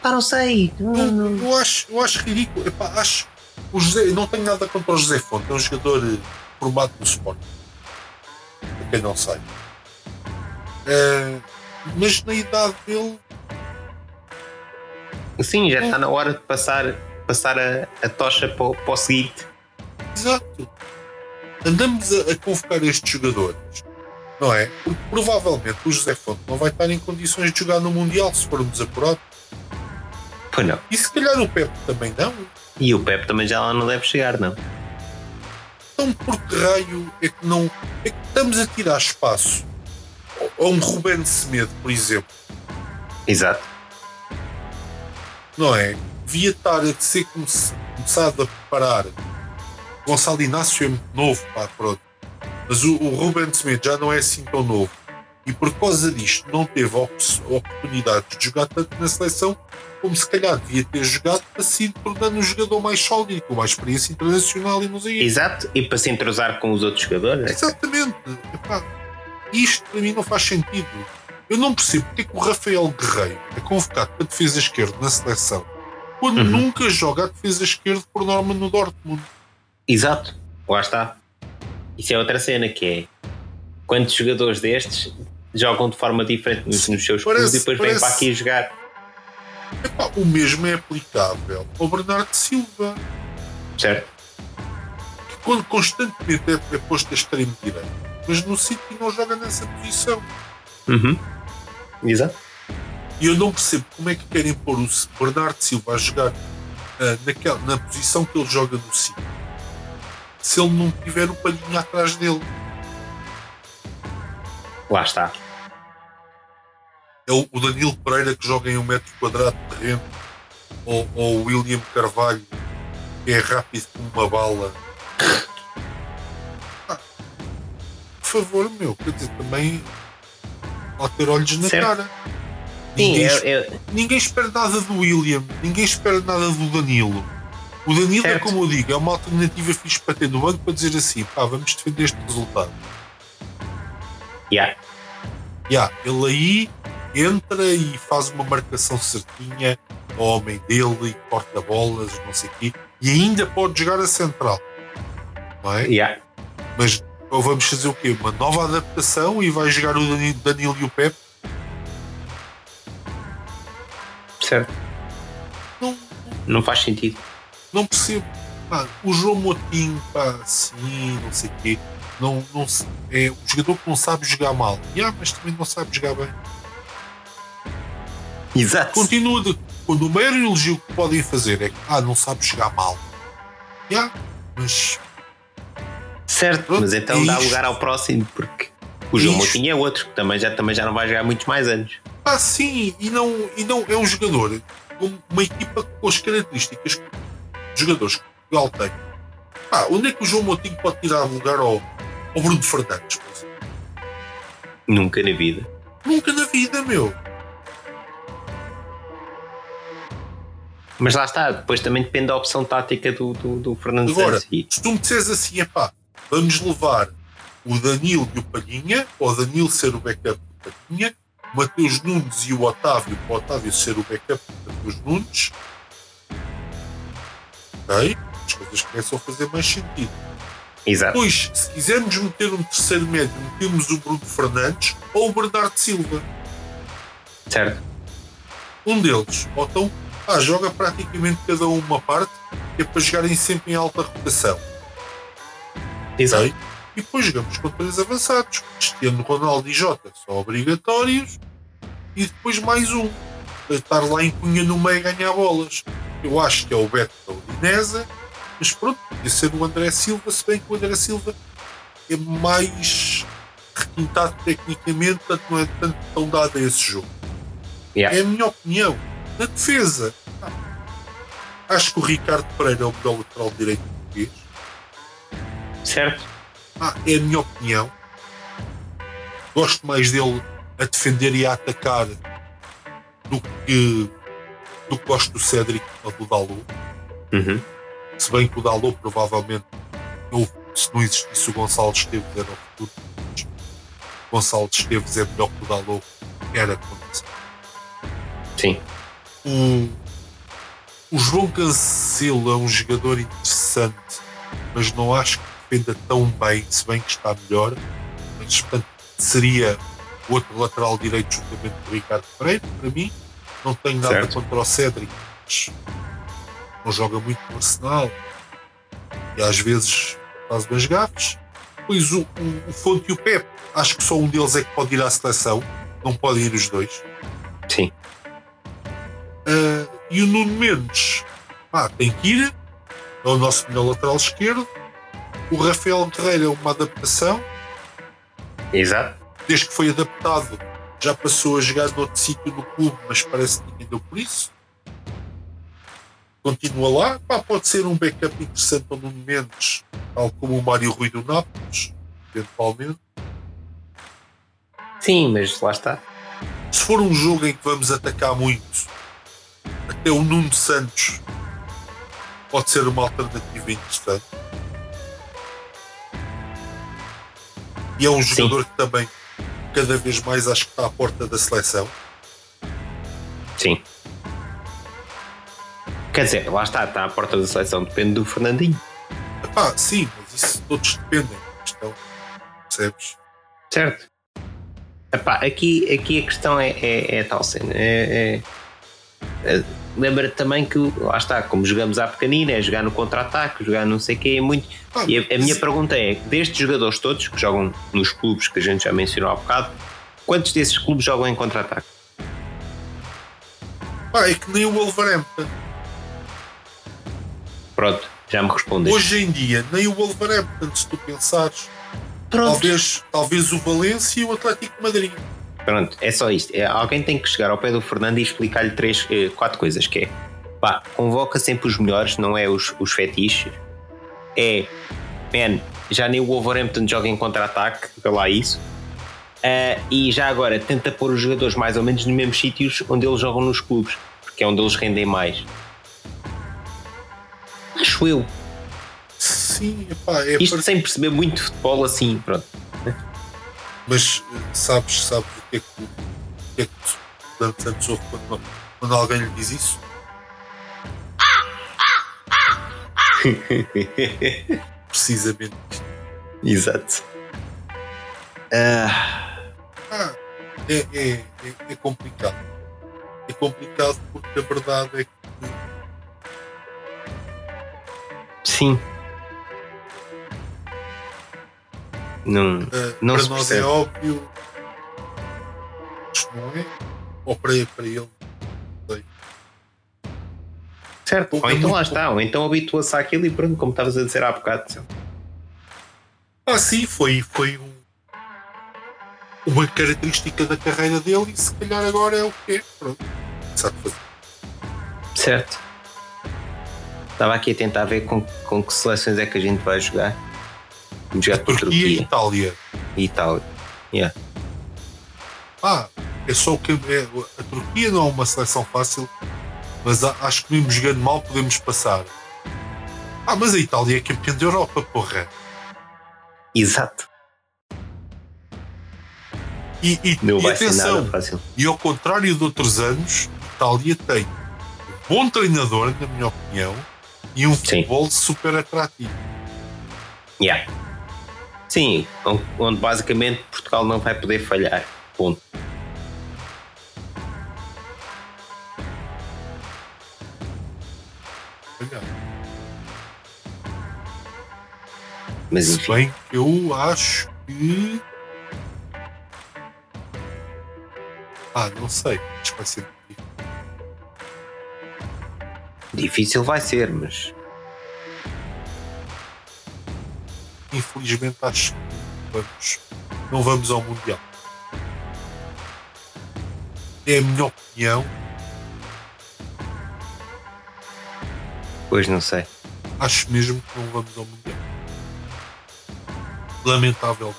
Pá, não sei. Eu, eu acho, eu acho ridículo. Epá, acho. O José, não tenho nada contra o José Fonte, é um jogador eh, formado no Sport. Para quem não sabe. Eh, mas na idade dele, Sim, já está na hora de passar, passar a, a tocha para, o- para o seguinte. exato. Andamos a, a convocar estes jogadores, não é? Porque provavelmente o José Fonte não vai estar em condições de jogar no Mundial se formos apurados. Pois não. E se calhar o Pepe também não. E o Pepe também já lá não deve chegar, não. Então por que raio é que não. É que estamos a tirar espaço a um Ruben Semedo, por exemplo, Exato. não é? Devia estar a ser come- começado a preparar. Gonçalo Inácio é muito novo, pá, pronto. Mas o, o Ruben Semedo já não é assim tão novo. E por causa disto não teve a op- oportunidade de jogar tanto na seleção como se calhar devia ter jogado para se tornando um jogador mais sólido, com mais experiência internacional e não sei. Exato. E para se entrosar com os outros jogadores. é Exatamente. Epá, isto para mim não faz sentido. Eu não percebo porque é que o Rafael Guerreiro é convocado para defesa esquerda na seleção quando Uhum. nunca joga a defesa esquerda por norma no Dortmund. Exato. Lá está. Isso é outra cena que é quantos jogadores destes jogam de forma diferente nos, nos seus clubes e depois vêm parece- para aqui jogar. Epá, o mesmo é aplicável ao Bernardo Silva, Certo? que quando constantemente é, é posto a extremo direito, mas no City não joga nessa posição. Uhum. Exato. E eu não percebo como é que querem pôr o Bernardo Silva a jogar ah, naquela, na posição que ele joga no City. Se ele não tiver o palhinho atrás dele. Lá está. É o, o Danilo Pereira que joga em um metro quadrado de terreno ou, ou o William Carvalho que é rápido como uma bala. Ah, por favor, meu, quer dizer, também pode ter olhos na Certo. cara. Sim, Ninguém, eu, eu- ninguém espera nada do William, ninguém espera nada do Danilo. O Danilo é Certo. como eu digo, é uma alternativa fixe para ter no banco para dizer assim, pá, vamos defender este resultado. yeah. Ya, ele aí entra e faz uma marcação certinha ao homem dele e corta bolas, não sei o quê, e ainda pode jogar a central. Não é? Yeah. Mas ou vamos fazer o quê? Uma nova adaptação e vai jogar o Danilo, Danilo e o Pepe? Certo. Não, Não faz sentido. Não percebo. Pá, o João Motinho, pá, sim, não sei o quê. Não, não, é um jogador que não sabe jogar mal. Ya, mas também não sabe jogar bem. Exato. Continua de, quando o maior elogio que podem fazer é que ah, não sabe jogar mal. Ya, mas Certo, Pronto, mas então é dá isto. lugar ao próximo, porque o João isto. Moutinho é outro, que também já, também já não vai jogar muitos mais anos. ah, sim, e não, e não é um jogador uma equipa com as características que jogadores que Portugal tem. Ah, onde é que o João Moutinho pode tirar lugar ao, ao Bruno Fernandes? Nunca na vida. Nunca na vida, meu. Mas lá está, depois também depende da opção tática do, do, do Fernando Agora, Santos. Se tu me disseres assim, epá, vamos levar o Danilo e o Palhinha, ou o Danilo ser o backup do Palhinha, o Mateus Nunes e o Otávio, para o Otávio ser o backup do Mateus Nunes, ok? As coisas começam a fazer mais sentido. Exato. Depois, se quisermos meter um terceiro médio, metemos o Bruno Fernandes ou o Bernardo Silva. Certo. Um deles. Ou então, ah, joga praticamente cada um uma parte, que é para jogarem sempre em alta rotação. Exato. E depois jogamos com três avançados. Cristiano Ronaldo e Jota são obrigatórios. E depois mais um. Para estar lá em Cunha no meio a ganhar bolas. Eu acho que é o Beto Udinese. Mas pronto, podia ser o André Silva, se bem que o André Silva é mais requintado tecnicamente, portanto não é tanto tão dado a esse jogo. Yeah. É a minha opinião. Na defesa, ah, acho que o Ricardo Pereira é o melhor lateral direito português. Certo. Ah, é a minha opinião. Gosto mais dele a defender e a atacar do que, do que gosto do Cédric ou do Dalot. Uhum. Se bem que o Dalot provavelmente, eu, se não existisse o Gonçalo Esteves, era o futuro. O Gonçalo Esteves é melhor que o Dalot era quando Sim. o, o João Cancelo é um jogador interessante, mas não acho que defenda tão bem, se bem que está melhor. Mas, portanto, seria o outro lateral direito juntamente com o Ricardo Pereira, para mim. Não tenho nada Certo. contra o Cédric, mas não joga muito no Arsenal e às vezes faz umas gafes. Pois o, o, o Fonte e o Pep, acho que só um deles é que pode ir à seleção, não podem ir os dois. Sim. Ah, e o Nuno Mendes pá, tem que ir, é o nosso melhor lateral esquerdo. O Rafael Guerreiro é uma adaptação, Exato. desde que foi adaptado, já passou a jogar noutro sítio no clube, mas parece que ninguém deu por isso. Continua lá, pá, pode ser um backup interessante ao Nuno Mendes, tal como o Mário Rui do Nápoles, eventualmente. Sim, mas lá está. Se for um jogo em que vamos atacar muito, até o Nuno Santos pode ser uma alternativa interessante. E é um Sim. jogador que também cada vez mais acho que está à porta da seleção. Sim. Quer dizer, lá está, está à porta da seleção, depende do Fernandinho. Epá, sim, mas isso todos dependem. Questão, percebes? Certo. Epá, aqui, aqui a questão é, é, é tal cena. É, é- é- Lembra-te também que, lá está, como jogamos à pequenina, é jogar no contra-ataque, jogar não sei o quê, é muito. Ah, E a, a minha pergunta é: destes jogadores todos que jogam nos clubes que a gente já mencionou há bocado, quantos desses clubes jogam em contra-ataque? Pá, é que nem o Wolverhampton. Pronto, já me respondeste. Hoje em dia, nem o Wolverhampton, se tu pensares. Pronto. Talvez, talvez o Valência e o Atlético de Madrid. Pronto, é só isto. É, alguém tem que chegar ao pé do Fernando e explicar-lhe três, eh, quatro coisas, que é pá, convoca sempre os melhores, não é os, os fetiches. É, man, já nem o Wolverhampton joga em contra-ataque, vê lá isso. Uh, e já agora, tenta pôr os jogadores mais ou menos nos mesmos sítios onde eles jogam nos clubes, porque é onde eles rendem mais. Acho eu. Sim, epá, é Isto sem perceber muito futebol assim, pronto. Mas sabes, sabes o que é que o que é que Santos ouve quando, quando alguém lhe diz isso? <laughs> Precisamente. Exato. Ah. Ah, é, é, é, é complicado. É complicado porque a verdade é que Sim. Não, uh, não para se nós percebe. é óbvio. Não é? Ou para, para ele. Certo. Ou é então lá está, ou então habitua-se àquilo e pronto, como estavas a dizer há bocado. Ah, sim, foi, foi um- uma característica da carreira dele e se calhar agora é o que é. Pronto. Sabe fazer. Certo. Estava aqui a tentar ver com, com que seleções é que a gente vai jogar. Vamos jogar com a Turquia e Turquia Itália. e Itália. Yeah. Ah, é só o que. É, a Turquia não é uma seleção fácil, mas acho que mesmo jogando mal podemos passar. Ah, mas a Itália é campeã da Europa, porra. Exato. E, e, Não e atenção, e ao contrário de outros anos, a Itália tem um bom treinador, na minha opinião, e um futebol super atrativo. Yeah. Sim, on- onde basicamente Portugal não vai poder falhar. Ponto. Mas Se enfim. bem que eu acho que. Ah, não sei. Acho que vai ser difícil. Vai ser, mas Infelizmente acho que vamos, não vamos ao Mundial. É a minha opinião. pois não sei. Acho mesmo que não vamos ao Mundial. Lamentavelmente.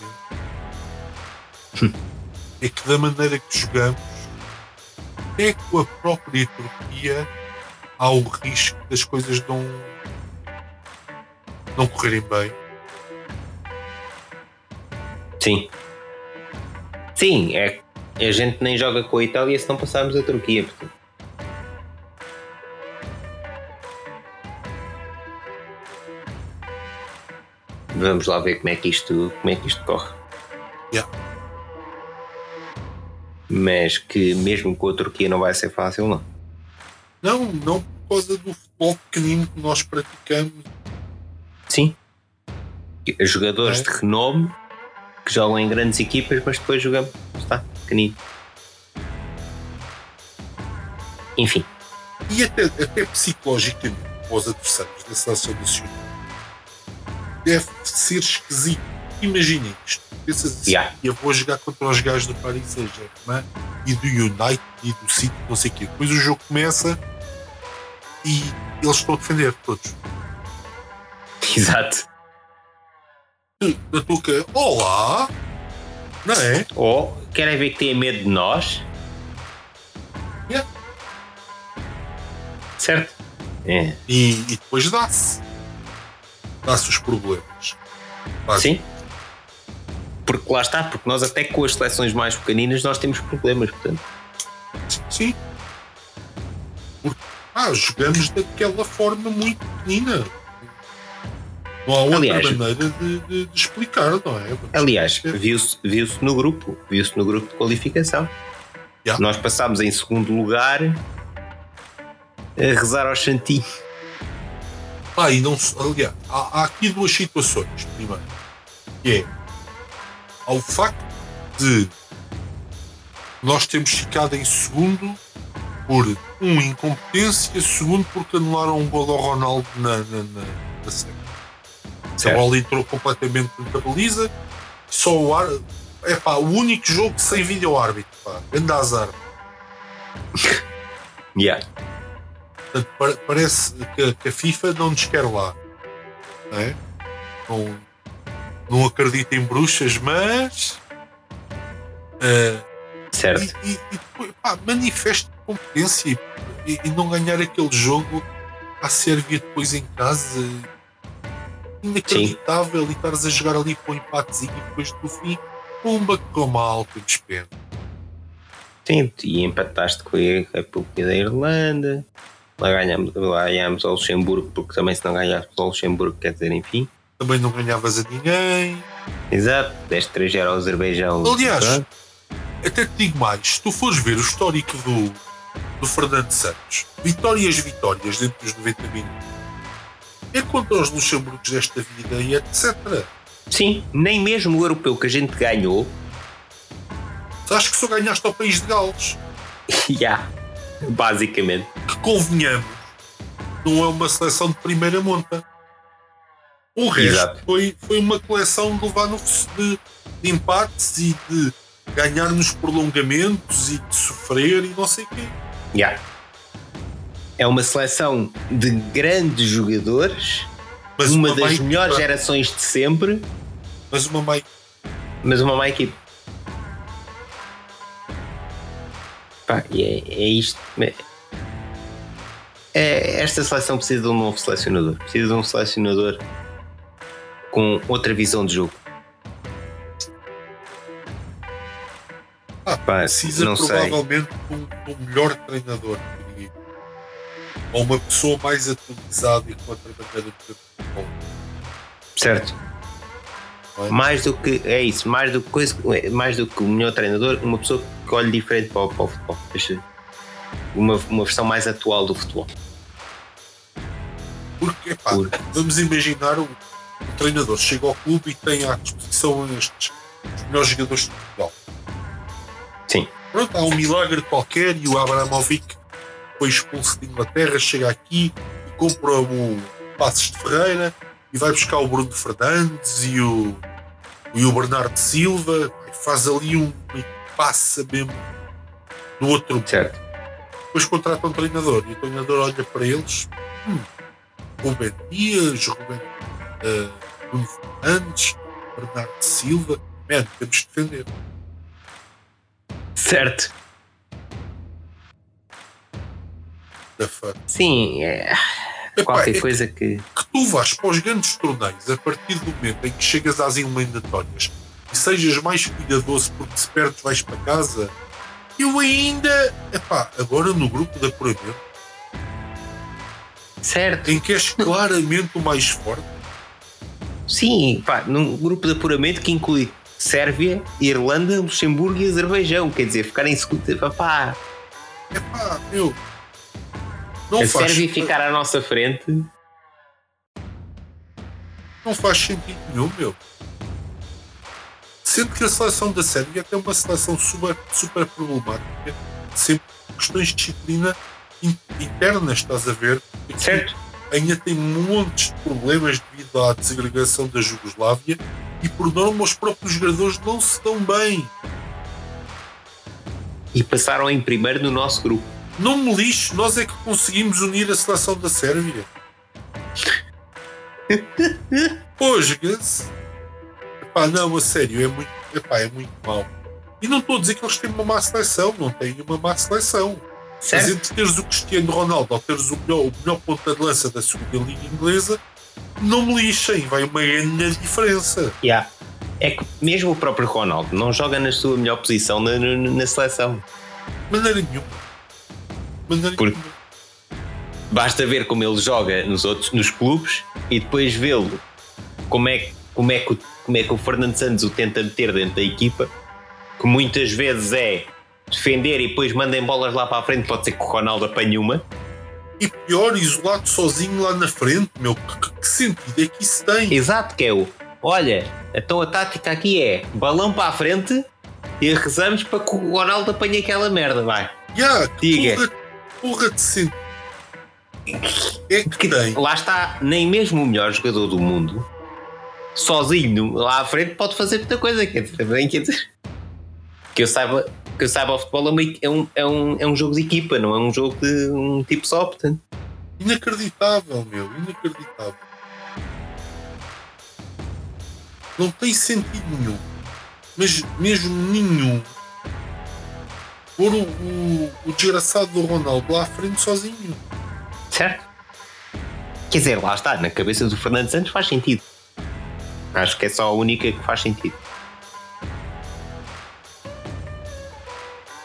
é que da maneira que jogamos, é com a própria Turquia há o risco das coisas não, não correrem bem. Sim. Sim, é. A gente nem joga com a Itália se não passarmos a Turquia. Portanto. Vamos lá ver como é que isto, como é que isto corre. Yeah. Mas que mesmo com a Turquia não vai ser fácil, não. Não, não por causa do futebol pequenino que nós praticamos. Sim. Jogadores É. de renome que jogam em grandes equipas, mas depois jogamos. Está, pequenino. Enfim. E até, até psicologicamente, para os adversários da seleção nacional, deve ser esquisito. Imaginem isto. Pensas assim, Yeah. eu vou jogar contra os gajos do Paris Saint-Germain e do United e do City, não sei o quê. Depois o jogo começa e eles estão a defender todos. <laughs> Exato. Da tua cara, olá! Não é? Ou querem ver que têm medo de nós? Yeah. Certo? É. E, e depois dá-se. Dá-se os problemas. Sim. Porque lá está, porque nós até com as seleções mais pequeninas nós temos problemas, portanto. Sim. Porque, ah, jogamos daquela forma muito pequenina. Não há outra Aliás- maneira de, de- de explicar, não é? Vamos Aliás, viu-se viu no grupo, viu-se no grupo de qualificação. Yeah. Nós passámos em segundo lugar a rezar ao Xanti. Ah, e não aliás, há, há aqui duas situações. Primeiro, que é há o facto de nós termos ficado em segundo por um incompetência, segundo porque anularam um gol ao Ronaldo na, na, na, na série. A bola entrou completamente da baliza, só o ar, é pá, o único jogo sem vídeo árbitro, pá, grande azar. <laughs> Yeah. Portanto, pa- parece que, que a FIFA não nos quer lá. Não, é? não, não acredita em bruxas, mas. eh, Certo. e, e, e depois, pá, manifeste competência e, e não ganhar aquele jogo à Sérvia depois em casa. Inacreditável e estares a jogar ali para um empatezinho e depois do fim, pumba, com mal, temos pena. Sim, e empataste com a República da Irlanda. Lá ganhámos, lá ganhámos ao Luxemburgo, porque também se não ganhássemos ao Luxemburgo, quer dizer, enfim. Também não ganhavas a ninguém. Exato, deste 3 ao Azerbaijão. Aliás. Até te digo mais, se tu fores ver o histórico do, do Fernando Santos, vitórias, vitórias dentro dos 90 minutos, é contra os Luxemburgos desta vida e etc. Sim, nem mesmo o europeu que a gente ganhou, Acho que só ganhaste ao país de Gales, <laughs> já, basicamente. que convenhamos, não é uma seleção de primeira monta. O resto Exato. foi, foi uma coleção de levar no, de, de empates e de ganhar nos prolongamentos e de sofrer e não sei o quê. Já. É uma seleção de grandes jogadores, Mas uma, má das equipa- melhores gerações de sempre, Mas uma má mas uma má equipe. Pá, é, é isto. É, é- esta seleção precisa de um novo selecionador. Precisa de um selecionador com outra visão de jogo. Pá, precisa não sei. provavelmente de um, um melhor treinador diria. ou uma pessoa mais atualizada e com outra maneira de futebol. Certo. não é? Mais do que. É isso, mais do que, coisa, mais do que o melhor treinador, uma pessoa que olhe diferente para o, para o futebol. Uma, uma versão mais atual do futebol. Porque, epá, Por- vamos imaginar o, o treinador chega ao clube e tem à disposição estes os melhores jogadores de Portugal. Sim. Pronto, há um milagre qualquer e o Abramovic foi expulso de Inglaterra, chega aqui e compra o Passos de Ferreira e vai buscar o Bruno Fernandes e o, e o Bernardo Silva e faz ali um passa mesmo no outro. Certo. Depois contrata um treinador e o treinador olha para eles: hum, Rubem Dias, Rubem uh, Bruno Fernandes, Bernardo Silva. Man, temos de defender. Certo. Da fuck. Sim, é Epá, qualquer é que- coisa que. que tu vais para os grandes torneios a partir do momento em que chegas às eliminatórias e sejas mais cuidadoso porque se perdes vais para casa, eu ainda, epá, agora no grupo de apuramento, Certo. em que és <laughs> claramente o mais forte, Sim, pá, num grupo de apuramento que inclui Sérvia, Irlanda, Luxemburgo e Azerbaijão. Quer dizer, ficar em segundo. Pá, epá, meu, não a faz, Sérvia ficar à nossa frente. não faz sentido nenhum, meu. Sendo que a seleção da Sérvia é uma seleção super, super problemática, sempre questões de disciplina in- internas, estás a ver? Certo? Ainda tem montes de problemas devido à desagregação da Jugoslávia e por norma os próprios jogadores não se dão bem. E passaram em primeiro no nosso grupo. Não me lixo, nós é que conseguimos unir a seleção da Sérvia. <laughs> Posga-se. Epá, não, a sério, é muito, epá, é muito mau. E não estou a dizer que eles têm uma má seleção, não têm uma má seleção. Mas Certo? entre teres o Cristiano Ronaldo ou teres o melhor, o melhor ponta de lança da segunda liga inglesa, não me lixem, vai uma grande diferença. Yeah. É que mesmo o próprio Ronaldo não joga na sua melhor posição na, na, na seleção. Maneira nenhuma. Maneira Por- nenhuma. Basta ver como ele joga nos outros nos clubes e depois vê-lo como é, como, é que, como é que o Fernando Santos o tenta meter dentro da equipa, que muitas vezes é defender e depois mandem bolas lá para a frente, pode ser que o Ronaldo apanhe uma. E pior, isolado sozinho lá na frente, meu, que, que- que sentido é que isso tem? Exato, que é o olha, então a tática aqui é balão para a frente e rezamos para que o Ronaldo apanhe aquela merda, vai. Yeah, que Diga. porra, porra de sentido é que tem? Lá está, nem mesmo o melhor jogador do mundo sozinho lá à frente pode fazer muita coisa. Quer dizer, também, quer dizer, que eu saiba, que eu saiba o futebol é, uma, é, um, é, um, é um jogo de equipa, não é um jogo de um tipo só, portanto. Inacreditável, meu, inacreditável. Não tem sentido nenhum. Mas mesmo nenhum. Pôr o, o, o desgraçado do Ronaldo lá à frente sozinho. Certo? Quer dizer, lá está, na cabeça do Fernando Santos faz sentido. Acho que é só a única que faz sentido.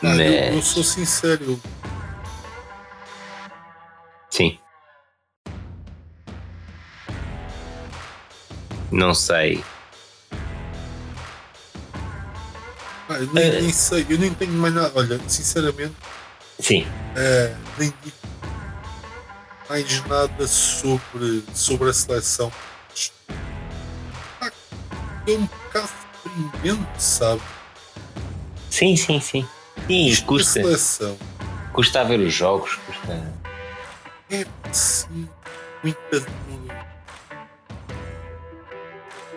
Ah, eu, eu Mas- sou sincero, Sim. Não sei. ah, eu nem, Eh. nem sei, eu nem tenho mais nada. Olha, sinceramente, Sim. eh, nem digo mais nada sobre, sobre a seleção. É um bocado surpreendente, sabe? Sim, sim, sim. Sim, custa, seleção custa a ver os jogos, custa. é sim, muita.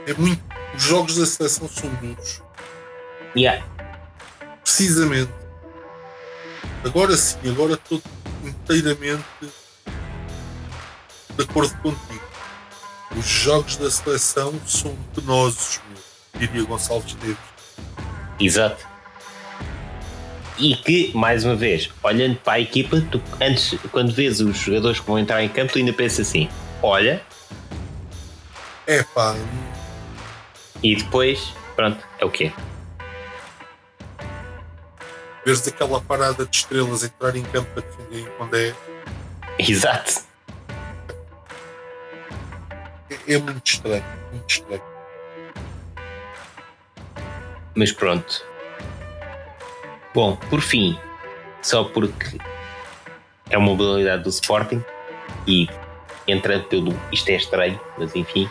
É muito. Os jogos da seleção são duros. Yeah. Precisamente. Agora sim, agora estou inteiramente de acordo contigo. Os jogos da seleção são penosos, meu, diria Gonçalves Teves. Exato. E que, mais uma vez, olhando para a equipa, tu, antes, quando vês os jogadores que vão entrar em campo, tu ainda pensas assim: olha, É pá, e depois, pronto, é o quê? vês aquela parada de estrelas entrar em campo para defender quando é, Exato. é, é muito estranho. Muito estranho. Mas pronto. Bom, por fim, só porque é uma modalidade do Sporting e entrando pelo isto é estranho, mas enfim,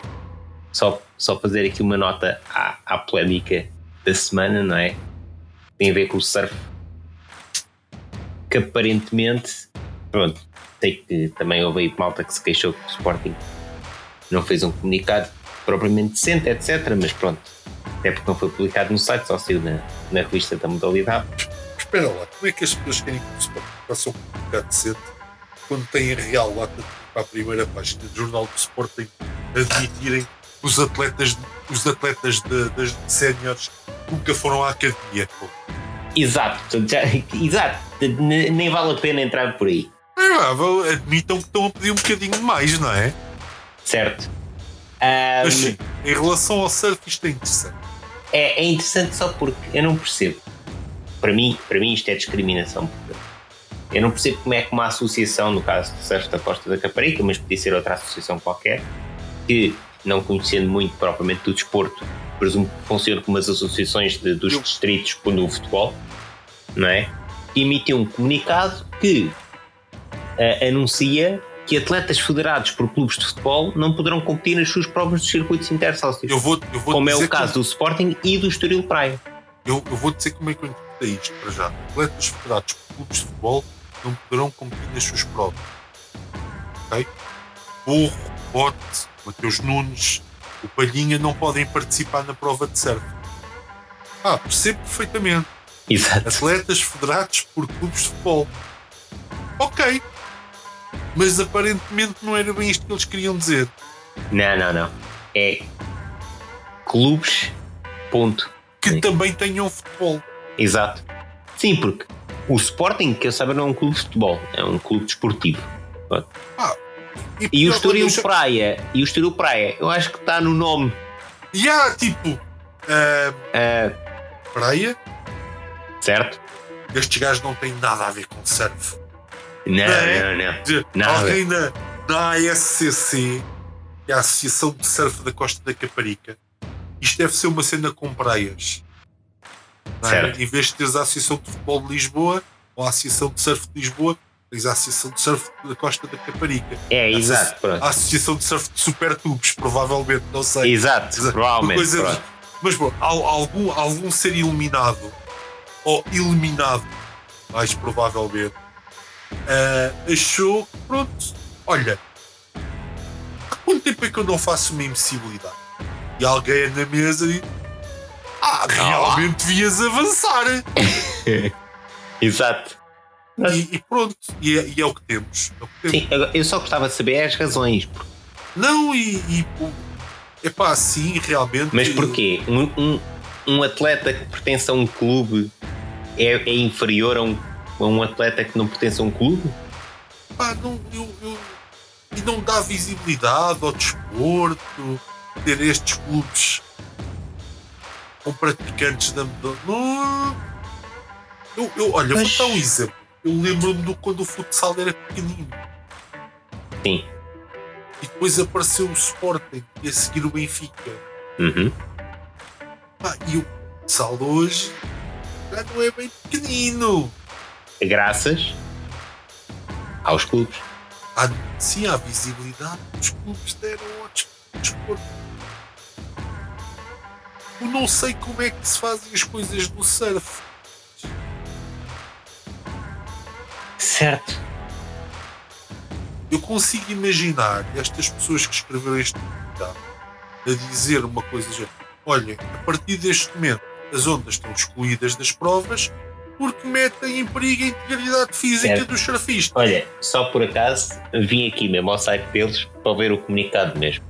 só, só fazer aqui uma nota à, à polémica da semana, não é? Tem a ver com o surf. Que aparentemente, pronto, sei que também houve aí malta que se queixou que o Sporting não fez um comunicado propriamente decente, etc. Mas pronto, até porque não foi publicado no site, só saiu na, na revista da modalidade. Espera lá, como é que as pessoas querem que o Sporting faça um decente quando têm a real lata para a primeira página do Jornal do Sporting admitirem os atletas, os atletas de- das séniores nunca foram à academia? Pô. Exato, já- <laughs> exato, ne- nem vale a pena entrar por aí, vão- admitam que estão a pedir um bocadinho mais, não é? certo? Mas sim, em relação ao surf, isto é interessante. é, é interessante só porque eu não percebo. Para mim, para mim isto é discriminação. Eu não percebo como é que uma associação, no caso do surf da Costa da Caparica, mas podia ser outra associação qualquer, que não conhecendo muito propriamente do desporto, presumo que funciona como as associações de- dos distritos no futebol, não é? Emitiu um comunicado que ah, anuncia que atletas federados por clubes de futebol não poderão competir nas suas provas dos circuitos vou como é o caso do Sporting e do Estoril Praia. Eu, eu vou dizer como é que isto para já. Atletas federados por clubes de futebol não poderão competir nas suas provas. Ok? Burro, Bote, Mateus Nunes, o Palhinha não podem participar na prova de surf. Ah, percebo perfeitamente. Exato. Atletas federados por clubes de futebol. Ok. Mas aparentemente não era bem isto que eles queriam dizer. Não, não, não. É clubes. Ponto. Que Sim. também tenham futebol. Exato. Sim, porque o Sporting, que eu saiba, não é um clube de futebol, é um clube desportivo. E o pior, Estoril eu Praia, e o Estoril Praia, eu acho que está no nome. E há tipo. ah, ah, praia, certo? estes gajos não têm nada a ver com surf. Não, É. não, não. De- Nada. Alguém na, na ASCC, que é a Associação de Surf da Costa da Caparica, isto deve ser uma cena com praias. É? Em vez de teres a Associação de Futebol de Lisboa ou a Associação de Surf de Lisboa, tens a Associação de Surf da Costa da Caparica. É, A exato, pronto. A Associação de Surf de Supertubos, provavelmente, não sei. Exato, Uma provavelmente. pronto. Mas bom, al- algum, algum ser eliminado ou eliminado, mais provavelmente, ah, achou que pronto, olha, há quanto tempo é que eu não faço uma imbecilidade? E alguém na mesa diz: Ah, realmente devias avançar. <laughs> Exato. E, e pronto, e é, e é o que temos. É o que temos. Sim, eu só gostava de saber as razões. Não, e, e é pá, sim, realmente. Mas porquê? Um, um, um atleta que pertence a um clube é, é inferior a um, a um atleta que não pertence a um clube? Pá, não, eu, eu, e não dá visibilidade ao desporto, ter estes clubes com praticantes da Não. Eu, eu, olha, Mas- vou dar um exemplo. Eu lembro-me de quando o futsal era pequenino Sim. e depois apareceu o Sporting e a seguir o Benfica. Uhum. Pá, e o futsal hoje já não é bem pequenino. Graças aos clubes. Há, sim, há visibilidade que os clubes deram ao des- desporto. Eu não sei como é que se fazem as coisas no surf. Certo. Eu consigo imaginar estas pessoas que escreveram este comentário a dizer uma coisa já. Olha, a partir deste momento as ondas estão excluídas das provas porque metem em perigo a integridade física Certo. dos surfistas. Olha, só por acaso vim aqui mesmo ao site deles para ver o comunicado mesmo.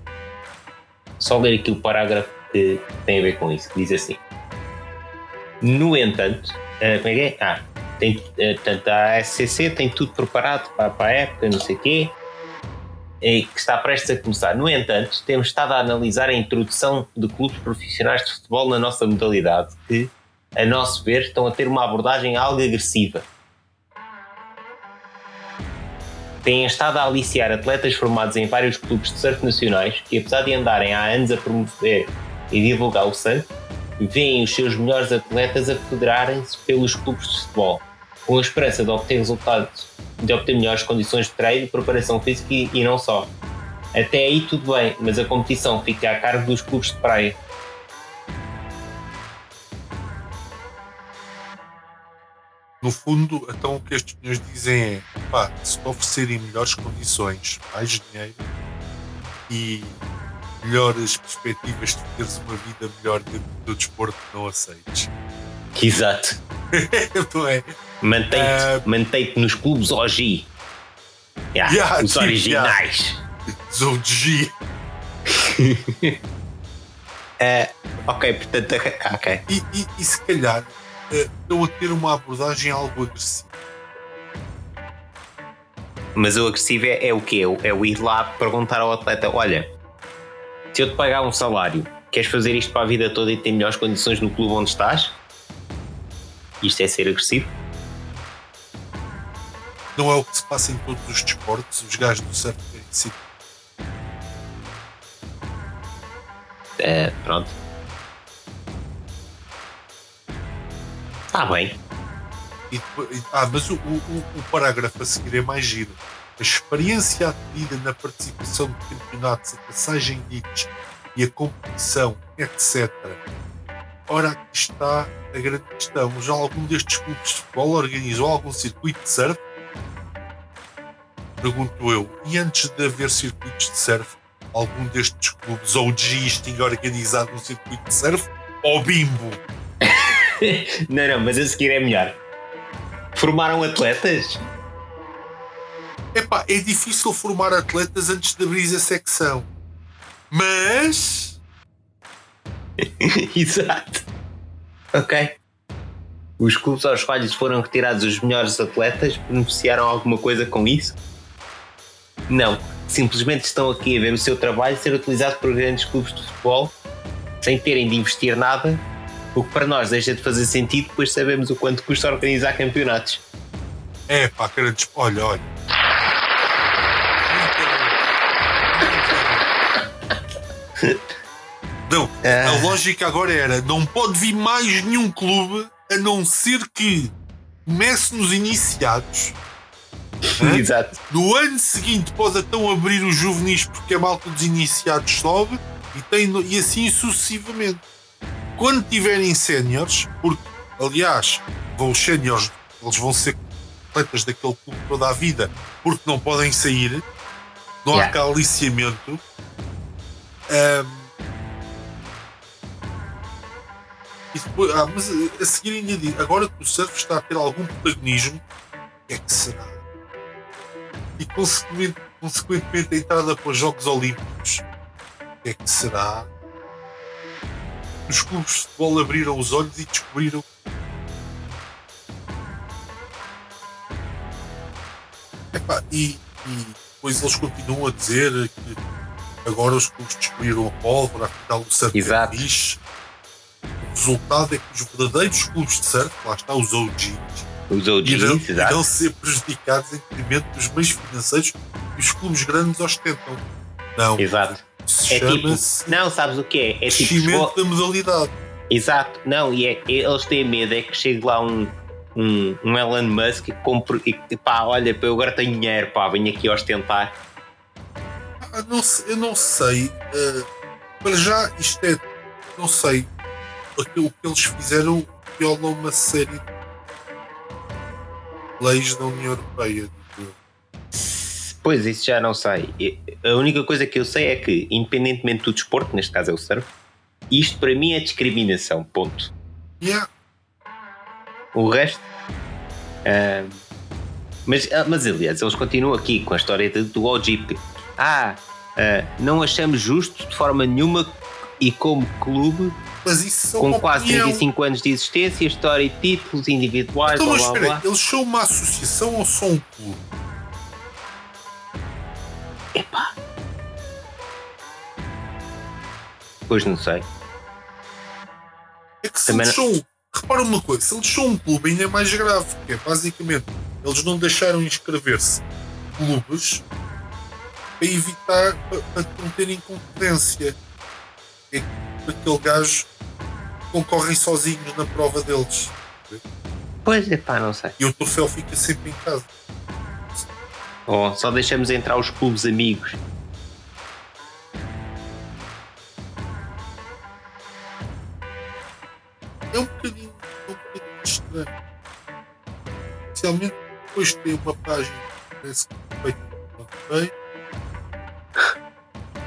Só ler aqui o parágrafo que tem a ver com isso, diz assim. No entanto, eh, como é que é? Ah, tem, eh, portanto, a SCC tem tudo preparado para, para a época, não sei o quê, que está prestes a começar. No entanto, temos estado a analisar a introdução de clubes profissionais de futebol na nossa modalidade, que, a nosso ver, estão a ter uma abordagem algo agressiva. têm estado a aliciar atletas formados em vários clubes de surf nacionais que, apesar de andarem há anos a promover e divulgar o surf, veem os seus melhores atletas a federarem-se pelos clubes de futebol, com a esperança de obter resultados, de obter melhores condições de treino, preparação física e, e não só. Até aí tudo bem, mas a competição fica a cargo dos clubes de praia. No fundo, então o que estes senhores dizem é pá, se oferecerem melhores condições, mais dinheiro e melhores perspectivas de teres uma vida melhor dentro do desporto, não aceites. Exato. <laughs> não é? Mantém-te Ah. mantém-te nos clubes OG. Yeah, Yeah, os <laughs> originais. Zone G. <laughs> Eh, ok, portanto, ok. E, e, e se calhar estão a ter uma abordagem algo agressiva. Mas o agressivo é, é o quê? É o ir lá perguntar ao atleta: olha, se eu te pagar um salário, queres fazer isto para a vida toda e ter melhores condições no clube onde estás? Isto é ser agressivo? Não é o que se passa em todos os desportos, os gajos do surf têm sido Eh, pronto. Está bem. E- ah, mas o, o- o parágrafo a seguir é mais giro. A experiência adquirida na participação de campeonatos, a passagem de hits e a competição, etc. Ora, aqui está a grande questão. Já algum destes clubes de futebol organizou algum circuito de surf? Pergunto eu. E antes de haver circuitos de surf, algum destes clubes OGs tinha organizado um circuito de surf? Ou bimbo? <laughs> Não, não, mas a seguir é melhor. Formaram atletas? Epá, é difícil formar atletas antes de abrir a secção. Mas. <laughs> Exato. Ok. Os clubes aos quais foram retirados os melhores atletas beneficiaram alguma coisa com isso? Não. Simplesmente estão aqui a ver o seu trabalho ser utilizado por grandes clubes de futebol sem terem de investir nada, o que para nós deixa de fazer sentido, pois sabemos o quanto custa organizar campeonatos. É pá, grandes. Olha, olha. Não, Ah. a lógica agora era: não pode vir mais nenhum clube a não ser que comece nos iniciados. Hã? Exato. No ano seguinte pode então abrir os juvenis porque a malta dos iniciados sobe e, tem, e assim sucessivamente. Quando tiverem séniores, porque aliás, vão os séniores, eles vão ser atletas daquele clube toda a vida porque não podem sair, não há cá aliciamento. Ahm, E depois, ah, mas a seguir ainda diz, agora que o surf está a ter algum protagonismo, o que é que será? E consequentemente, consequentemente a entrada para os Jogos Olímpicos, o que é que será? Os clubes de futebol abriram os olhos e descobriram e, e depois eles continuam a dizer que agora os clubes descobriram a pólvora, afinal o surf Exato. é fixe. O resultado é que os verdadeiros clubes de surf, lá está, os OGs, Os irão, OGs, irão exato. ser prejudicados em detrimento dos meios financeiros que os clubes grandes ostentam. Não, Exato. É tipo, não, sabes o que é? É tipo, crescimento da modalidade. Exato, não, e é, eles têm medo é que chegue lá um, um, um Elon Musk e compre e pá, olha, eu agora tenho dinheiro, pá, venho aqui ostentar. Não eu não sei. eh, para já, isto é. Não sei. Aquilo que eles fizeram viola uma série de leis da União Europeia. Pois, isso já não sei. A única coisa que eu sei é que, independentemente do desporto, neste caso é o surf, isto para mim é discriminação, ponto. Yeah. O resto. ah, mas, ah, mas aliás, eles continuam aqui com a história de- do OGP. Ah, ah, não achamos justo de forma nenhuma e como clube, Mas isso são com quase opinião. 35 anos de existência, história e títulos individuais, Então, blá mas espera blá. eles são uma associação ou são um clube? Epá. Pois não sei. É que se Também eles são. Repara uma coisa, se eles são um clube ainda é mais grave, porque é basicamente eles não deixaram inscrever-se clubes para evitar para, para não terem concorrência. É que aquele gajo concorrem sozinhos na prova deles. Pois é pá, não sei. E o troféu fica sempre em casa. Ou só deixamos entrar os clubes amigos. É um bocadinho, é um bocadinho estranho. Especialmente depois de ter uma página que parece que foi bem.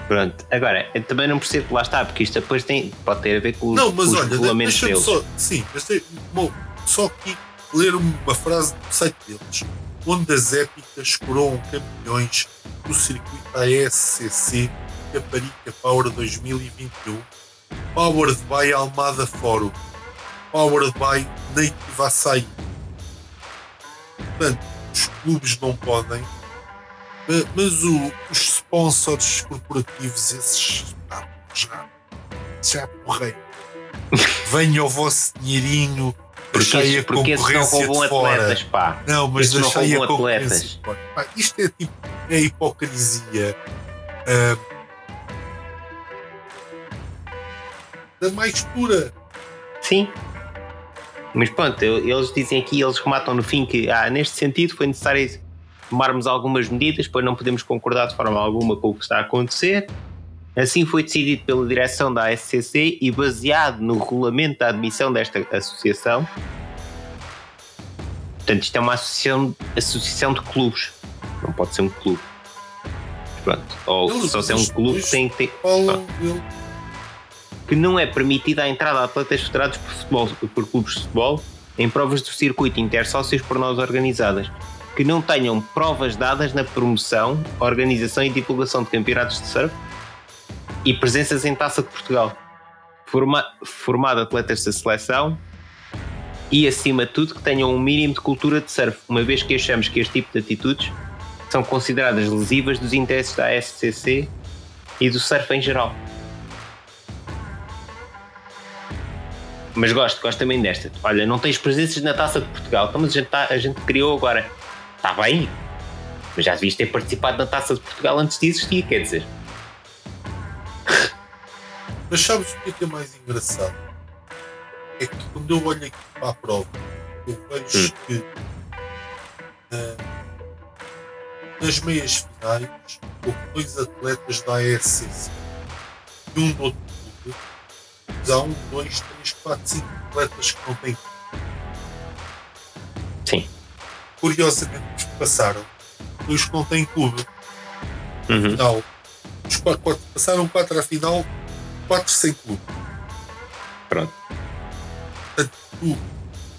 Pronto, agora, eu também não percebo, lá está, porque isto depois tem, pode ter a ver com os, Não, mas os olha, regulamentos deles. só. Sim, mas tem, bom, só aqui ler uma frase do site deles. Ondas épicas coroam campeões do circuito ASCC Caparica Power 2021. Powered by Almada Fórum. Powered by Native Açaí. Portanto, os clubes não podem, ma- mas o- os sponsors corporativos, esses. Ah, já, já porrei. <laughs> Venha o vosso dinheirinho, Porque, deixai a porque não concorrência roubam de fora. atletas, pá. Não, mas Esses não deixai a concorrência atletas. de fora. Pá, isto é tipo, é hipocrisia. ah, da mais pura. Sim. Mas pronto, eles dizem aqui, eles rematam no fim que, ah, neste sentido foi necessário tomarmos algumas medidas, pois não podemos concordar de forma alguma com o que está a acontecer. Assim foi decidido pela direção da ASCC e baseado no regulamento da admissão desta associação. Portanto, isto é uma associação, associação de clubes. Não pode ser um clube. Pronto. Ou Eles- só se é um clube eles- tem que ter Falam que não é permitida a entrada de atletas federados por, futebol, por clubes de futebol em provas do circuito intersócios por nós organizadas, que não tenham provas dadas na promoção, organização e divulgação de campeonatos de surf e presenças em Taça de Portugal, Forma, formado atletas da seleção e, acima de tudo, que tenham um mínimo de cultura de surf, uma vez que achamos que este tipo de atitudes são consideradas lesivas dos interesses da SCC e do surf em geral. Mas gosto, gosto também desta. Olha, não tens presenças na Taça de Portugal, então, mas a gente, tá- a gente criou agora. Está bem, mas já devias ter participado na Taça de Portugal antes de existir, quer dizer. <laughs> Mas sabes o que é, que é mais engraçado? É que quando eu olho aqui para a prova, eu vejo Hum. que ah, nas meias finais houve dois atletas da ASCC e um do outro clube. Há um, dois, três, quatro, cinco atletas que não têm. Sim. Curiosamente, os que passaram, os que não têm clube. Uhum. Não. Os quatro, quatro- passaram quatro à final, quatro sem clube. Pronto. tu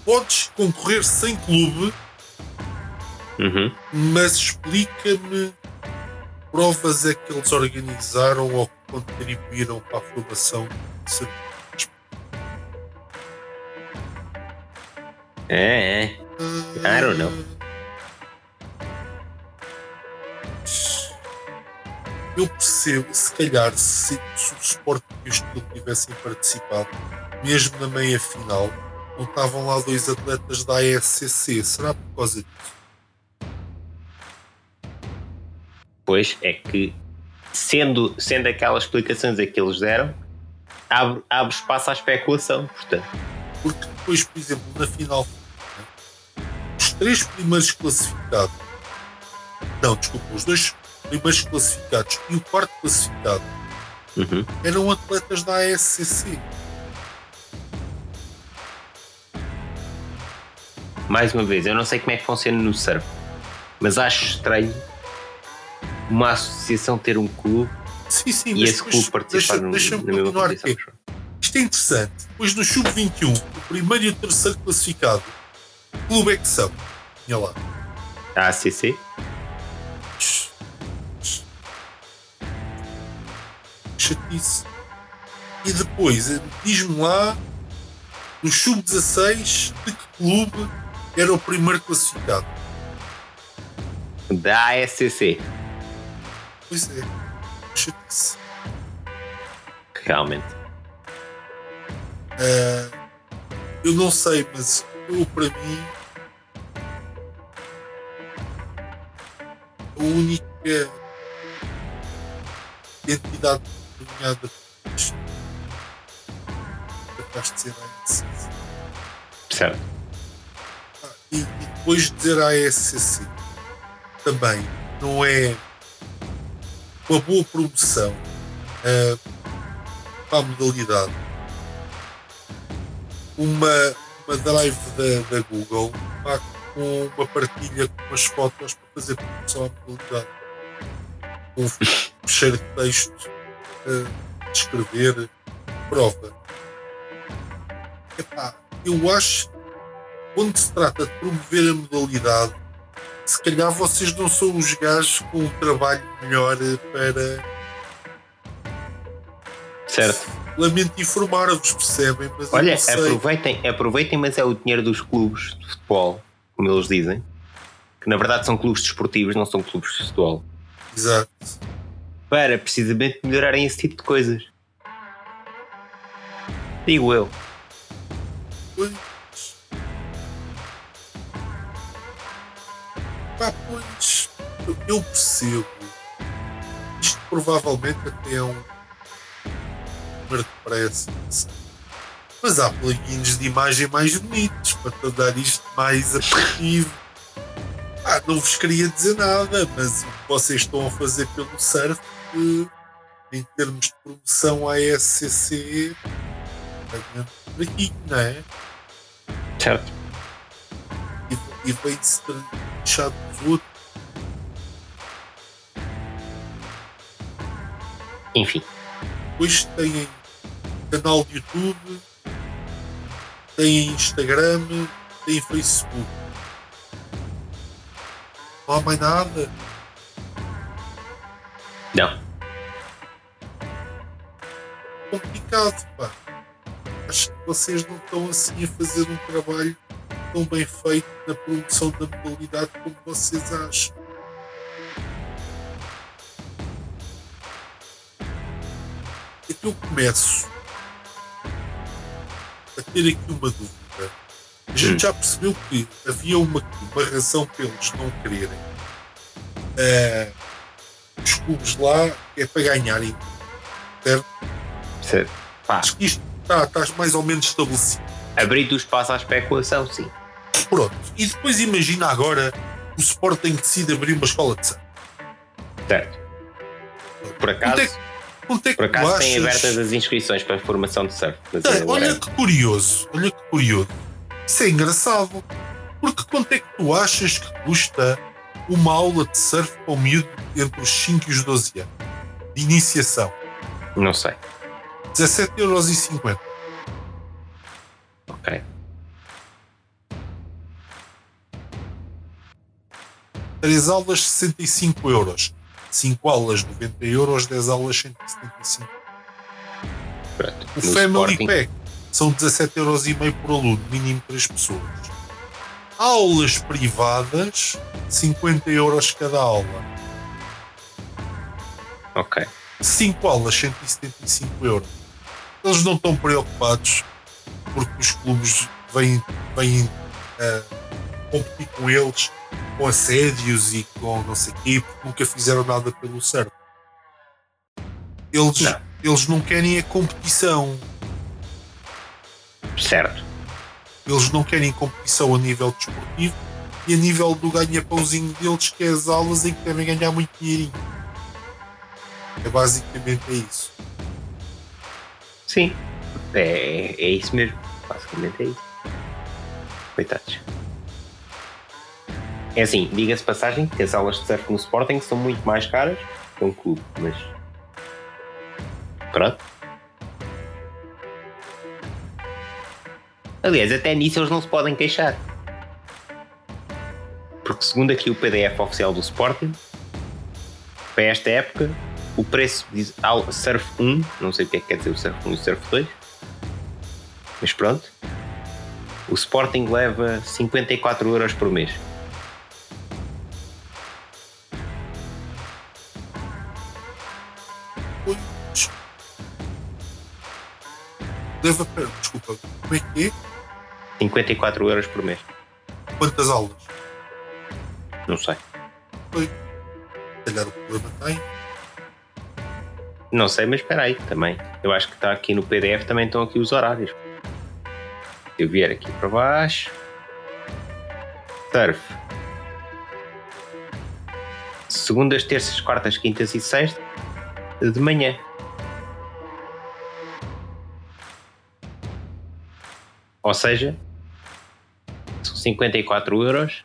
podes concorrer sem clube, Uhum. mas explica-me que provas é que eles organizaram ou contribuíram para a formação de serviços. É, é. I don't know. Eu percebo, se calhar, se, se o Sport e o Estoril tivessem participado, mesmo na meia final, não estavam lá dois atletas da ASCC. Será por causa disso? Pois é que, sendo, sendo aquelas explicações a que eles deram, abre, abre espaço à especulação. Portanto, Porque depois, por exemplo, na final, os três primeiros classificados, não, desculpa, os dois primeiros classificados e o quarto classificado uhum. eram atletas da ASCC. mais uma vez, eu não sei como é que funciona no surf, mas acho estranho uma associação ter um clube Sim, sim, e esse clube participar deixa- no, deixa-me na mesma competição. Isto é interessante. Depois no Sub-21, o primeiro e o terceiro classificado, que clube é que são? Tinha lá. A ACC? Chatice. E depois, diz-me lá, no Sub-16, de que clube era o primeiro classificado? Da ASCC, Pois é. Chatice. realmente. Eh, eu não sei, mas eu, para mim, a única entidade é capaz de dizer a ASCC. Certo. Ah, E, e depois dizer à ASCC também não é uma boa promoção ah, para a modalidade. Uma, uma drive da, da Google pá, com uma partilha com umas fotos para fazer promoção à modalidade. Com um cheiro de texto descrever prova. Epá, eu acho quando se trata de promover a modalidade, se calhar vocês não são os gajos com um trabalho melhor para. Certo. Lamento informar-vos, percebem? Mas Olha, aproveitem, aproveitem, mas é o dinheiro dos clubes de futebol, como eles dizem, que na verdade são clubes desportivos, não são clubes de futebol, Exato. Para precisamente melhorarem esse tipo de coisas. Digo eu. Pois. Pá, pois. eu- percebo. Isto provavelmente até é um número de preço. não sei. Mas há plugins de imagem mais bonitos para tornar isto mais atrativo. Ah, não vos queria dizer nada, mas o que vocês estão a fazer pelo surf, em termos de promoção à SCC, é por aqui, não é? Certo. e, e vem-se deixar dos outros. Enfim. Depois têm canal de YouTube, têm Instagram, têm Facebook. Não há mais nada. Não. Complicado, pá. Acho que vocês não estão assim a fazer um trabalho tão bem feito na promoção da modalidade como vocês acham. Que eu começo a ter aqui uma dúvida. A gente Hum. já percebeu que havia uma, uma razão para eles não quererem. eh, os clubes lá é para ganharem. Certo. Pá, Acho que isto está, está mais ou menos estabelecido. abrir o espaço à especulação, sim. Pronto. E depois imagina agora o Sporting decide abrir uma escola de surf. Certo. Por acaso, Quanto é, quanto é que por acaso têm abertas as inscrições para a formação de surf. É olha que curioso, olha que curioso. Isso é engraçado. Porque quanto é que tu achas que custa uma aula de surf para o miúdo entre os 5 e os 12 anos. De iniciação. Não sei. 17,50€. Ok. Três aulas, 65 euros. 5 aulas, 90 euros. 10 aulas, 175. Pronto. O no Family Sporting. Pack são 17,5€ por aluno, mínimo 3 pessoas. Aulas privadas, 50 euros cada aula. Ok. 5 aulas, 175 euros. Eles não estão preocupados porque os clubes vêm, vêm ah, competir com eles com assédios e com não sei o quê, porque nunca fizeram nada pelo certo. Eles Não. eles não querem a competição. Certo. Eles não querem competição a nível desportivo e a nível do ganha-pãozinho deles, que é as aulas em que devem ganhar muito dinheirinho. É basicamente é isso. Sim. É, é isso mesmo. Basicamente é isso. Coitados. É assim, diga-se passagem que as aulas de surf no Sporting são muito mais caras que um clube, mas. Pronto. Aliás, até nisso eles não se podem queixar. Porque segundo aqui o PDF oficial do Sporting, para esta época, o preço ao Surf 1, não sei o que é que quer dizer o Surf 1 e o Surf 2, mas pronto. O Sporting leva 54 euros por mês. Pera, desculpa, como é que é? 54 euros por mês. Quantas aulas? Não sei. Se calhar o problema tem. Não sei, mas espera aí também. Eu acho que está aqui no PDF também estão aqui os horários. Se eu vier aqui para baixo. Surf. Segundas, terças, quartas, quintas e sextas. De manhã. Ou seja, são 54 euros.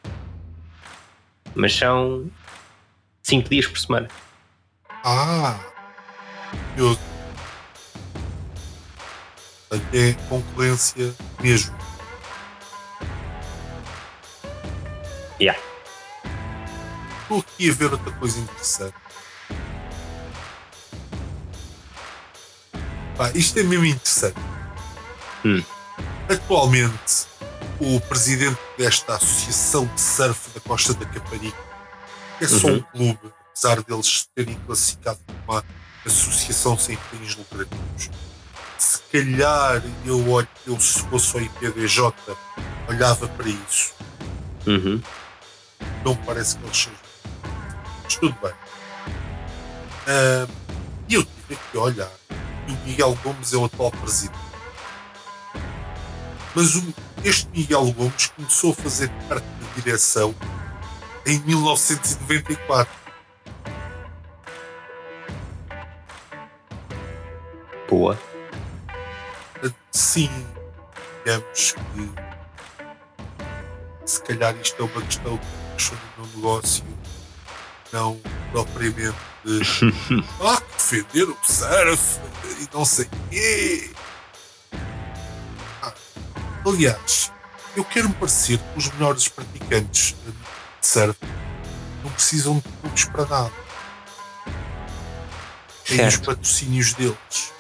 Mas são 5 dias por semana. Ah! Eu. Até concorrência mesmo. Yeah. Estou aqui a ver outra coisa interessante. Pá, isto é mesmo interessante. Hum. Atualmente, o presidente desta Associação de Surf da Costa da Caparica, é só Uhum. um clube, apesar deles terem classificado como uma associação sem fins lucrativos. Se calhar eu, olho- eu se fosse o IPDJ, olhava para isso Uhum. não parece que eles sejam. Mas tudo bem. Ah, E eu tive que olhar. E o Miguel Gomes é o atual presidente. Mas o- este Miguel Gomes começou a fazer parte da direção em 1994. Boa. Sim, digamos que se calhar isto é uma questão de puxar no meu negócio, não propriamente <laughs> de ah, defender o surf e não sei quê. Aliás, eu quero me parecer que os melhores praticantes de surf não precisam de clubes para nada. Têm os Certo. patrocínios deles.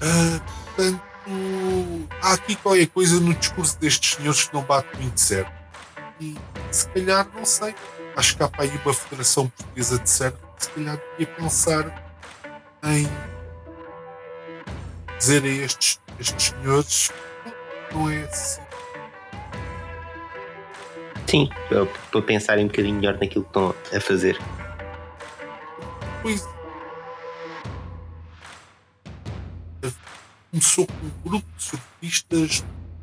Ah, portanto, há aqui qualquer coisa no discurso destes senhores que não bate muito certo. E se calhar, não sei, acho que há para aí uma Federação Portuguesa de Surf que se calhar devia pensar em dizer a estes, estes senhores "Não, não é assim. Sim, para pensarem um bocadinho melhor naquilo que estão a fazer. Pois. Começou com um grupo de surfistas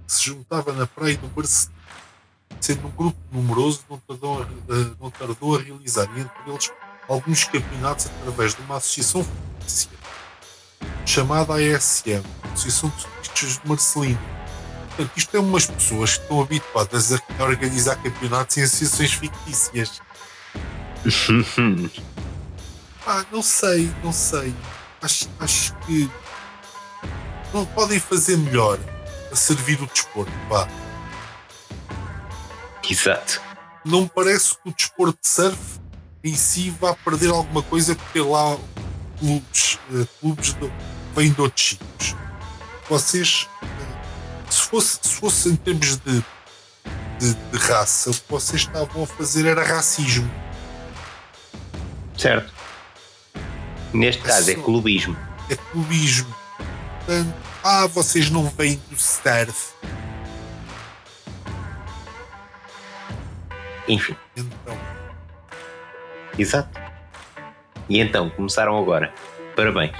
que se juntava na praia do Barcelona. Sendo um grupo numeroso, não tardou, a, a- não tardou a realizar, entre eles, alguns campeonatos através de uma associação chamada ASM, Associação de Surfistas de Marcelino. Portanto, isto é umas pessoas que estão habituadas a organizar campeonatos em associações fictícias. <laughs> Ah, não sei, não sei. Acho, acho que não podem fazer melhor a servir o desporto. Vá. Exato. não me parece que o desporto de surf em si vá perder alguma coisa porque lá clubes, uh, clubes do, vêm de outros sítios. Vocês, uh, se, fosse, se fosse em termos de, de, de, raça, o que vocês estavam a fazer era racismo. Certo. Neste é caso é só, é clubismo. É clubismo. Portanto, ah, vocês não vêm do surf. Enfim. Então. Exato. E então, começaram agora. Parabéns.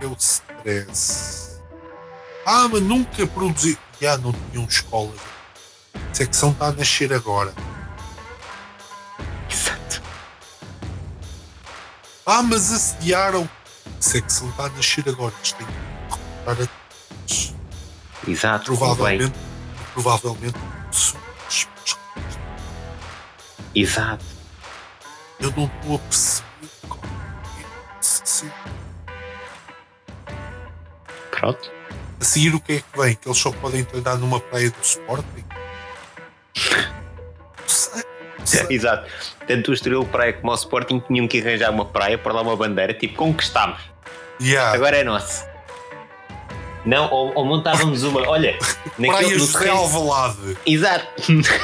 É o stress. Ah, mas nunca produzi. Já não tinham escola. A secção está a nascer agora. Exato. Ah, mas assediaram. A secção está a nascer agora. Eles têm que recrutar a Exato. Provavelmente. Provavelmente. Exato. Eu não estou a perceber como é Pronto. A seguir o que é que vem? Que eles só podem treinar numa praia do Sporting? sei, sei. <laughs> Exato. Tanto o Estoril Praia como o Sporting tinham que arranjar uma praia para lá uma bandeira, tipo, conquistámos. Yeah. Agora é nosso. Não, ou, ou montávamos uma. Olha, <laughs> naquele no terreno, Alvalade. Exato.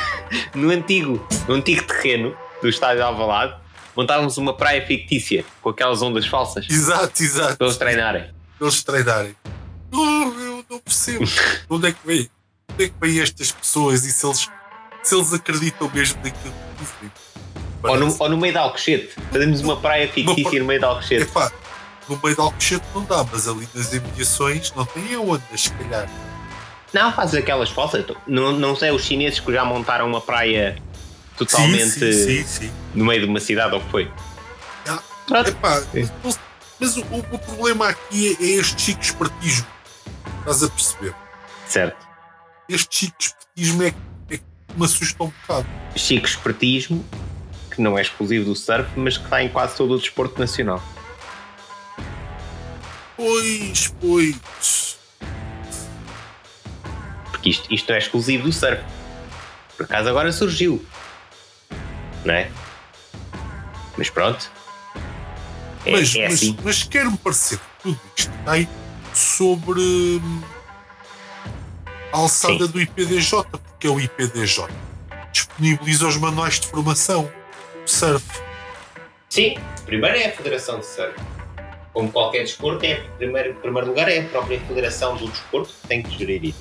<laughs> no antigo, no antigo terreno do estádio Alvalade, montávamos uma praia fictícia com aquelas ondas falsas. Exato, exato. Para eles treinarem. Para eles treinarem. Oh, eu não percebo. onde é que vem? Onde é que vêm estas pessoas e se eles, se eles acreditam mesmo naquilo que dizem? Ou no, ou no meio de Alcochete. Fazemos uma praia fictícia no meio de Alcochete. Epá, no meio de Alcochete não dá, mas ali nas imediações não tem ondas, se calhar. Não, faz aquelas falsas. Não, não sei, os chineses que já montaram uma praia totalmente sim, sim, sim, no meio de uma cidade, ou que foi? Ah, epá, mas o, o, problema aqui é, é este chico espertismo. Estás a perceber? Certo. Este chico espertismo é, é que me assusta um bocado. Chico espertismo, que não é exclusivo do surf, mas que está em quase todo o desporto nacional. Pois, pois. Porque isto, isto é exclusivo do surf. Por acaso agora surgiu. Não é? Mas pronto. É, mas, é assim. mas, mas quer-me parecer que tudo isto tem sobre hum, a alçada Sim. do IPDJ, porque é o IPDJ disponibiliza os manuais de formação surf. Sim, primeiro é a Federação de Surf como qualquer desporto, é, em primeiro, primeiro lugar é a própria Federação do Desporto que tem que gerir isso.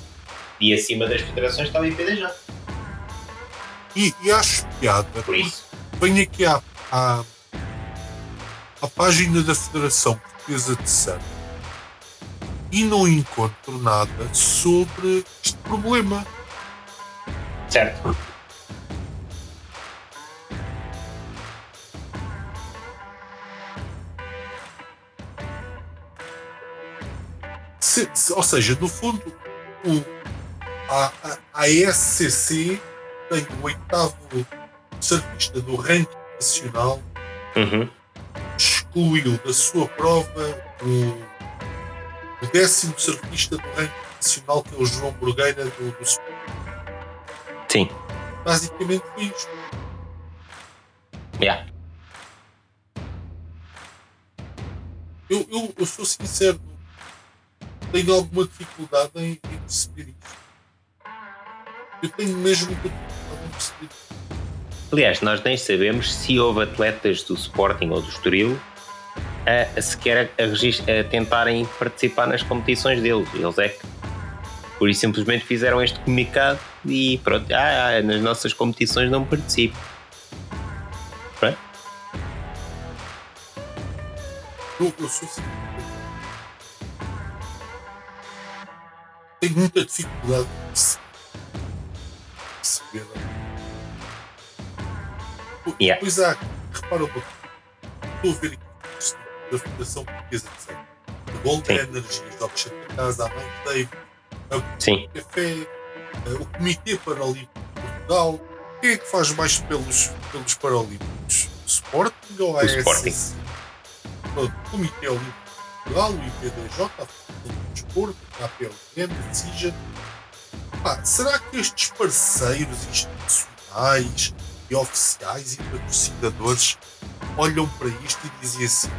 E acima das federações está o IPDJ. E, e acho piada. Por isso. Venho aqui à, à, à página da Federação Portuguesa de Surf e não encontro nada sobre este problema. Certo. Se, se, ou seja, no fundo, o, a, a, a SCC tem o oitavo surfista do ranking nacional, uhum. excluiu da sua prova o, o décimo surfista do ranking nacional, que é o João Burgueira do, do Sport. Sim. Basicamente isto. Yeah. Eu, eu, eu sou sincero, tenho alguma dificuldade em, em perceber isso. Eu tenho mesmo dificuldade em perceber isso. Aliás, nós nem sabemos se houve atletas do Sporting ou do Estoril a, a sequer a, a, tentarem participar nas competições deles. Eles é que, por isso, simplesmente fizeram este comunicado e pronto, ah, ah nas nossas competições não participo. Pronto. Eu, sou tenho muita dificuldade de perceber. Yeah. Pois há, repara estou a ver aqui da Fundação Portuguesa de Sangue. A Gold Energy, os Jogos Santa Casa, a Mãe Dave, Sim. o Café, o Comitê Paralímpico de Portugal. Quem é que faz mais pelos, pelos Paralímpicos? O Sporting ou a SSC? O Comitê Olímpico de Portugal, o IPDJ, a Fundação do Desporto, a APLM, a CIJA. Pá, será que estes parceiros institucionais e oficiais e patrocinadores olham para isto e dizem assim: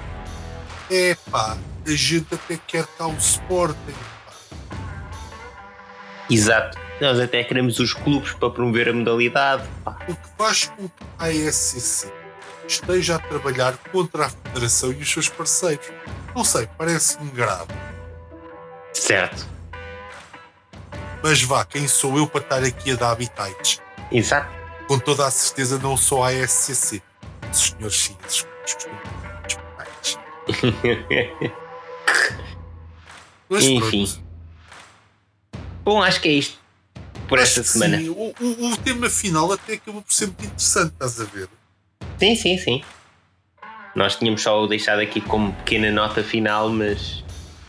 é pá, a gente até quer cá o Sporting. Pá. Exato. Nós até queremos os clubes para promover a modalidade. Pá. O que faz com que a ASCC esteja a trabalhar contra a Federação e os seus parceiros. Não sei, parece-me grave. Certo. Mas vá, quem sou eu para estar aqui a dar habitats? Exato. Com toda a certeza não sou a ASCC. Os senhores chineses costumam. Mas Enfim. pronto. Bom, acho que é isto por Acho esta semana. sim, o, o- o tema final até acabou por ser muito interessante, estás a ver? Sim, sim, sim. Nós tínhamos só o deixado aqui como pequena nota final, mas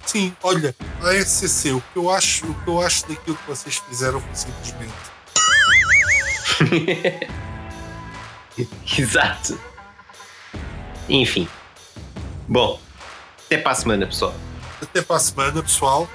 Sim, olha, a SCC, o que eu acho, o que eu acho daquilo que vocês fizeram foi simplesmente. <laughs> Exato. Enfim. Bom, até para a semana, pessoal. Até para a semana, pessoal.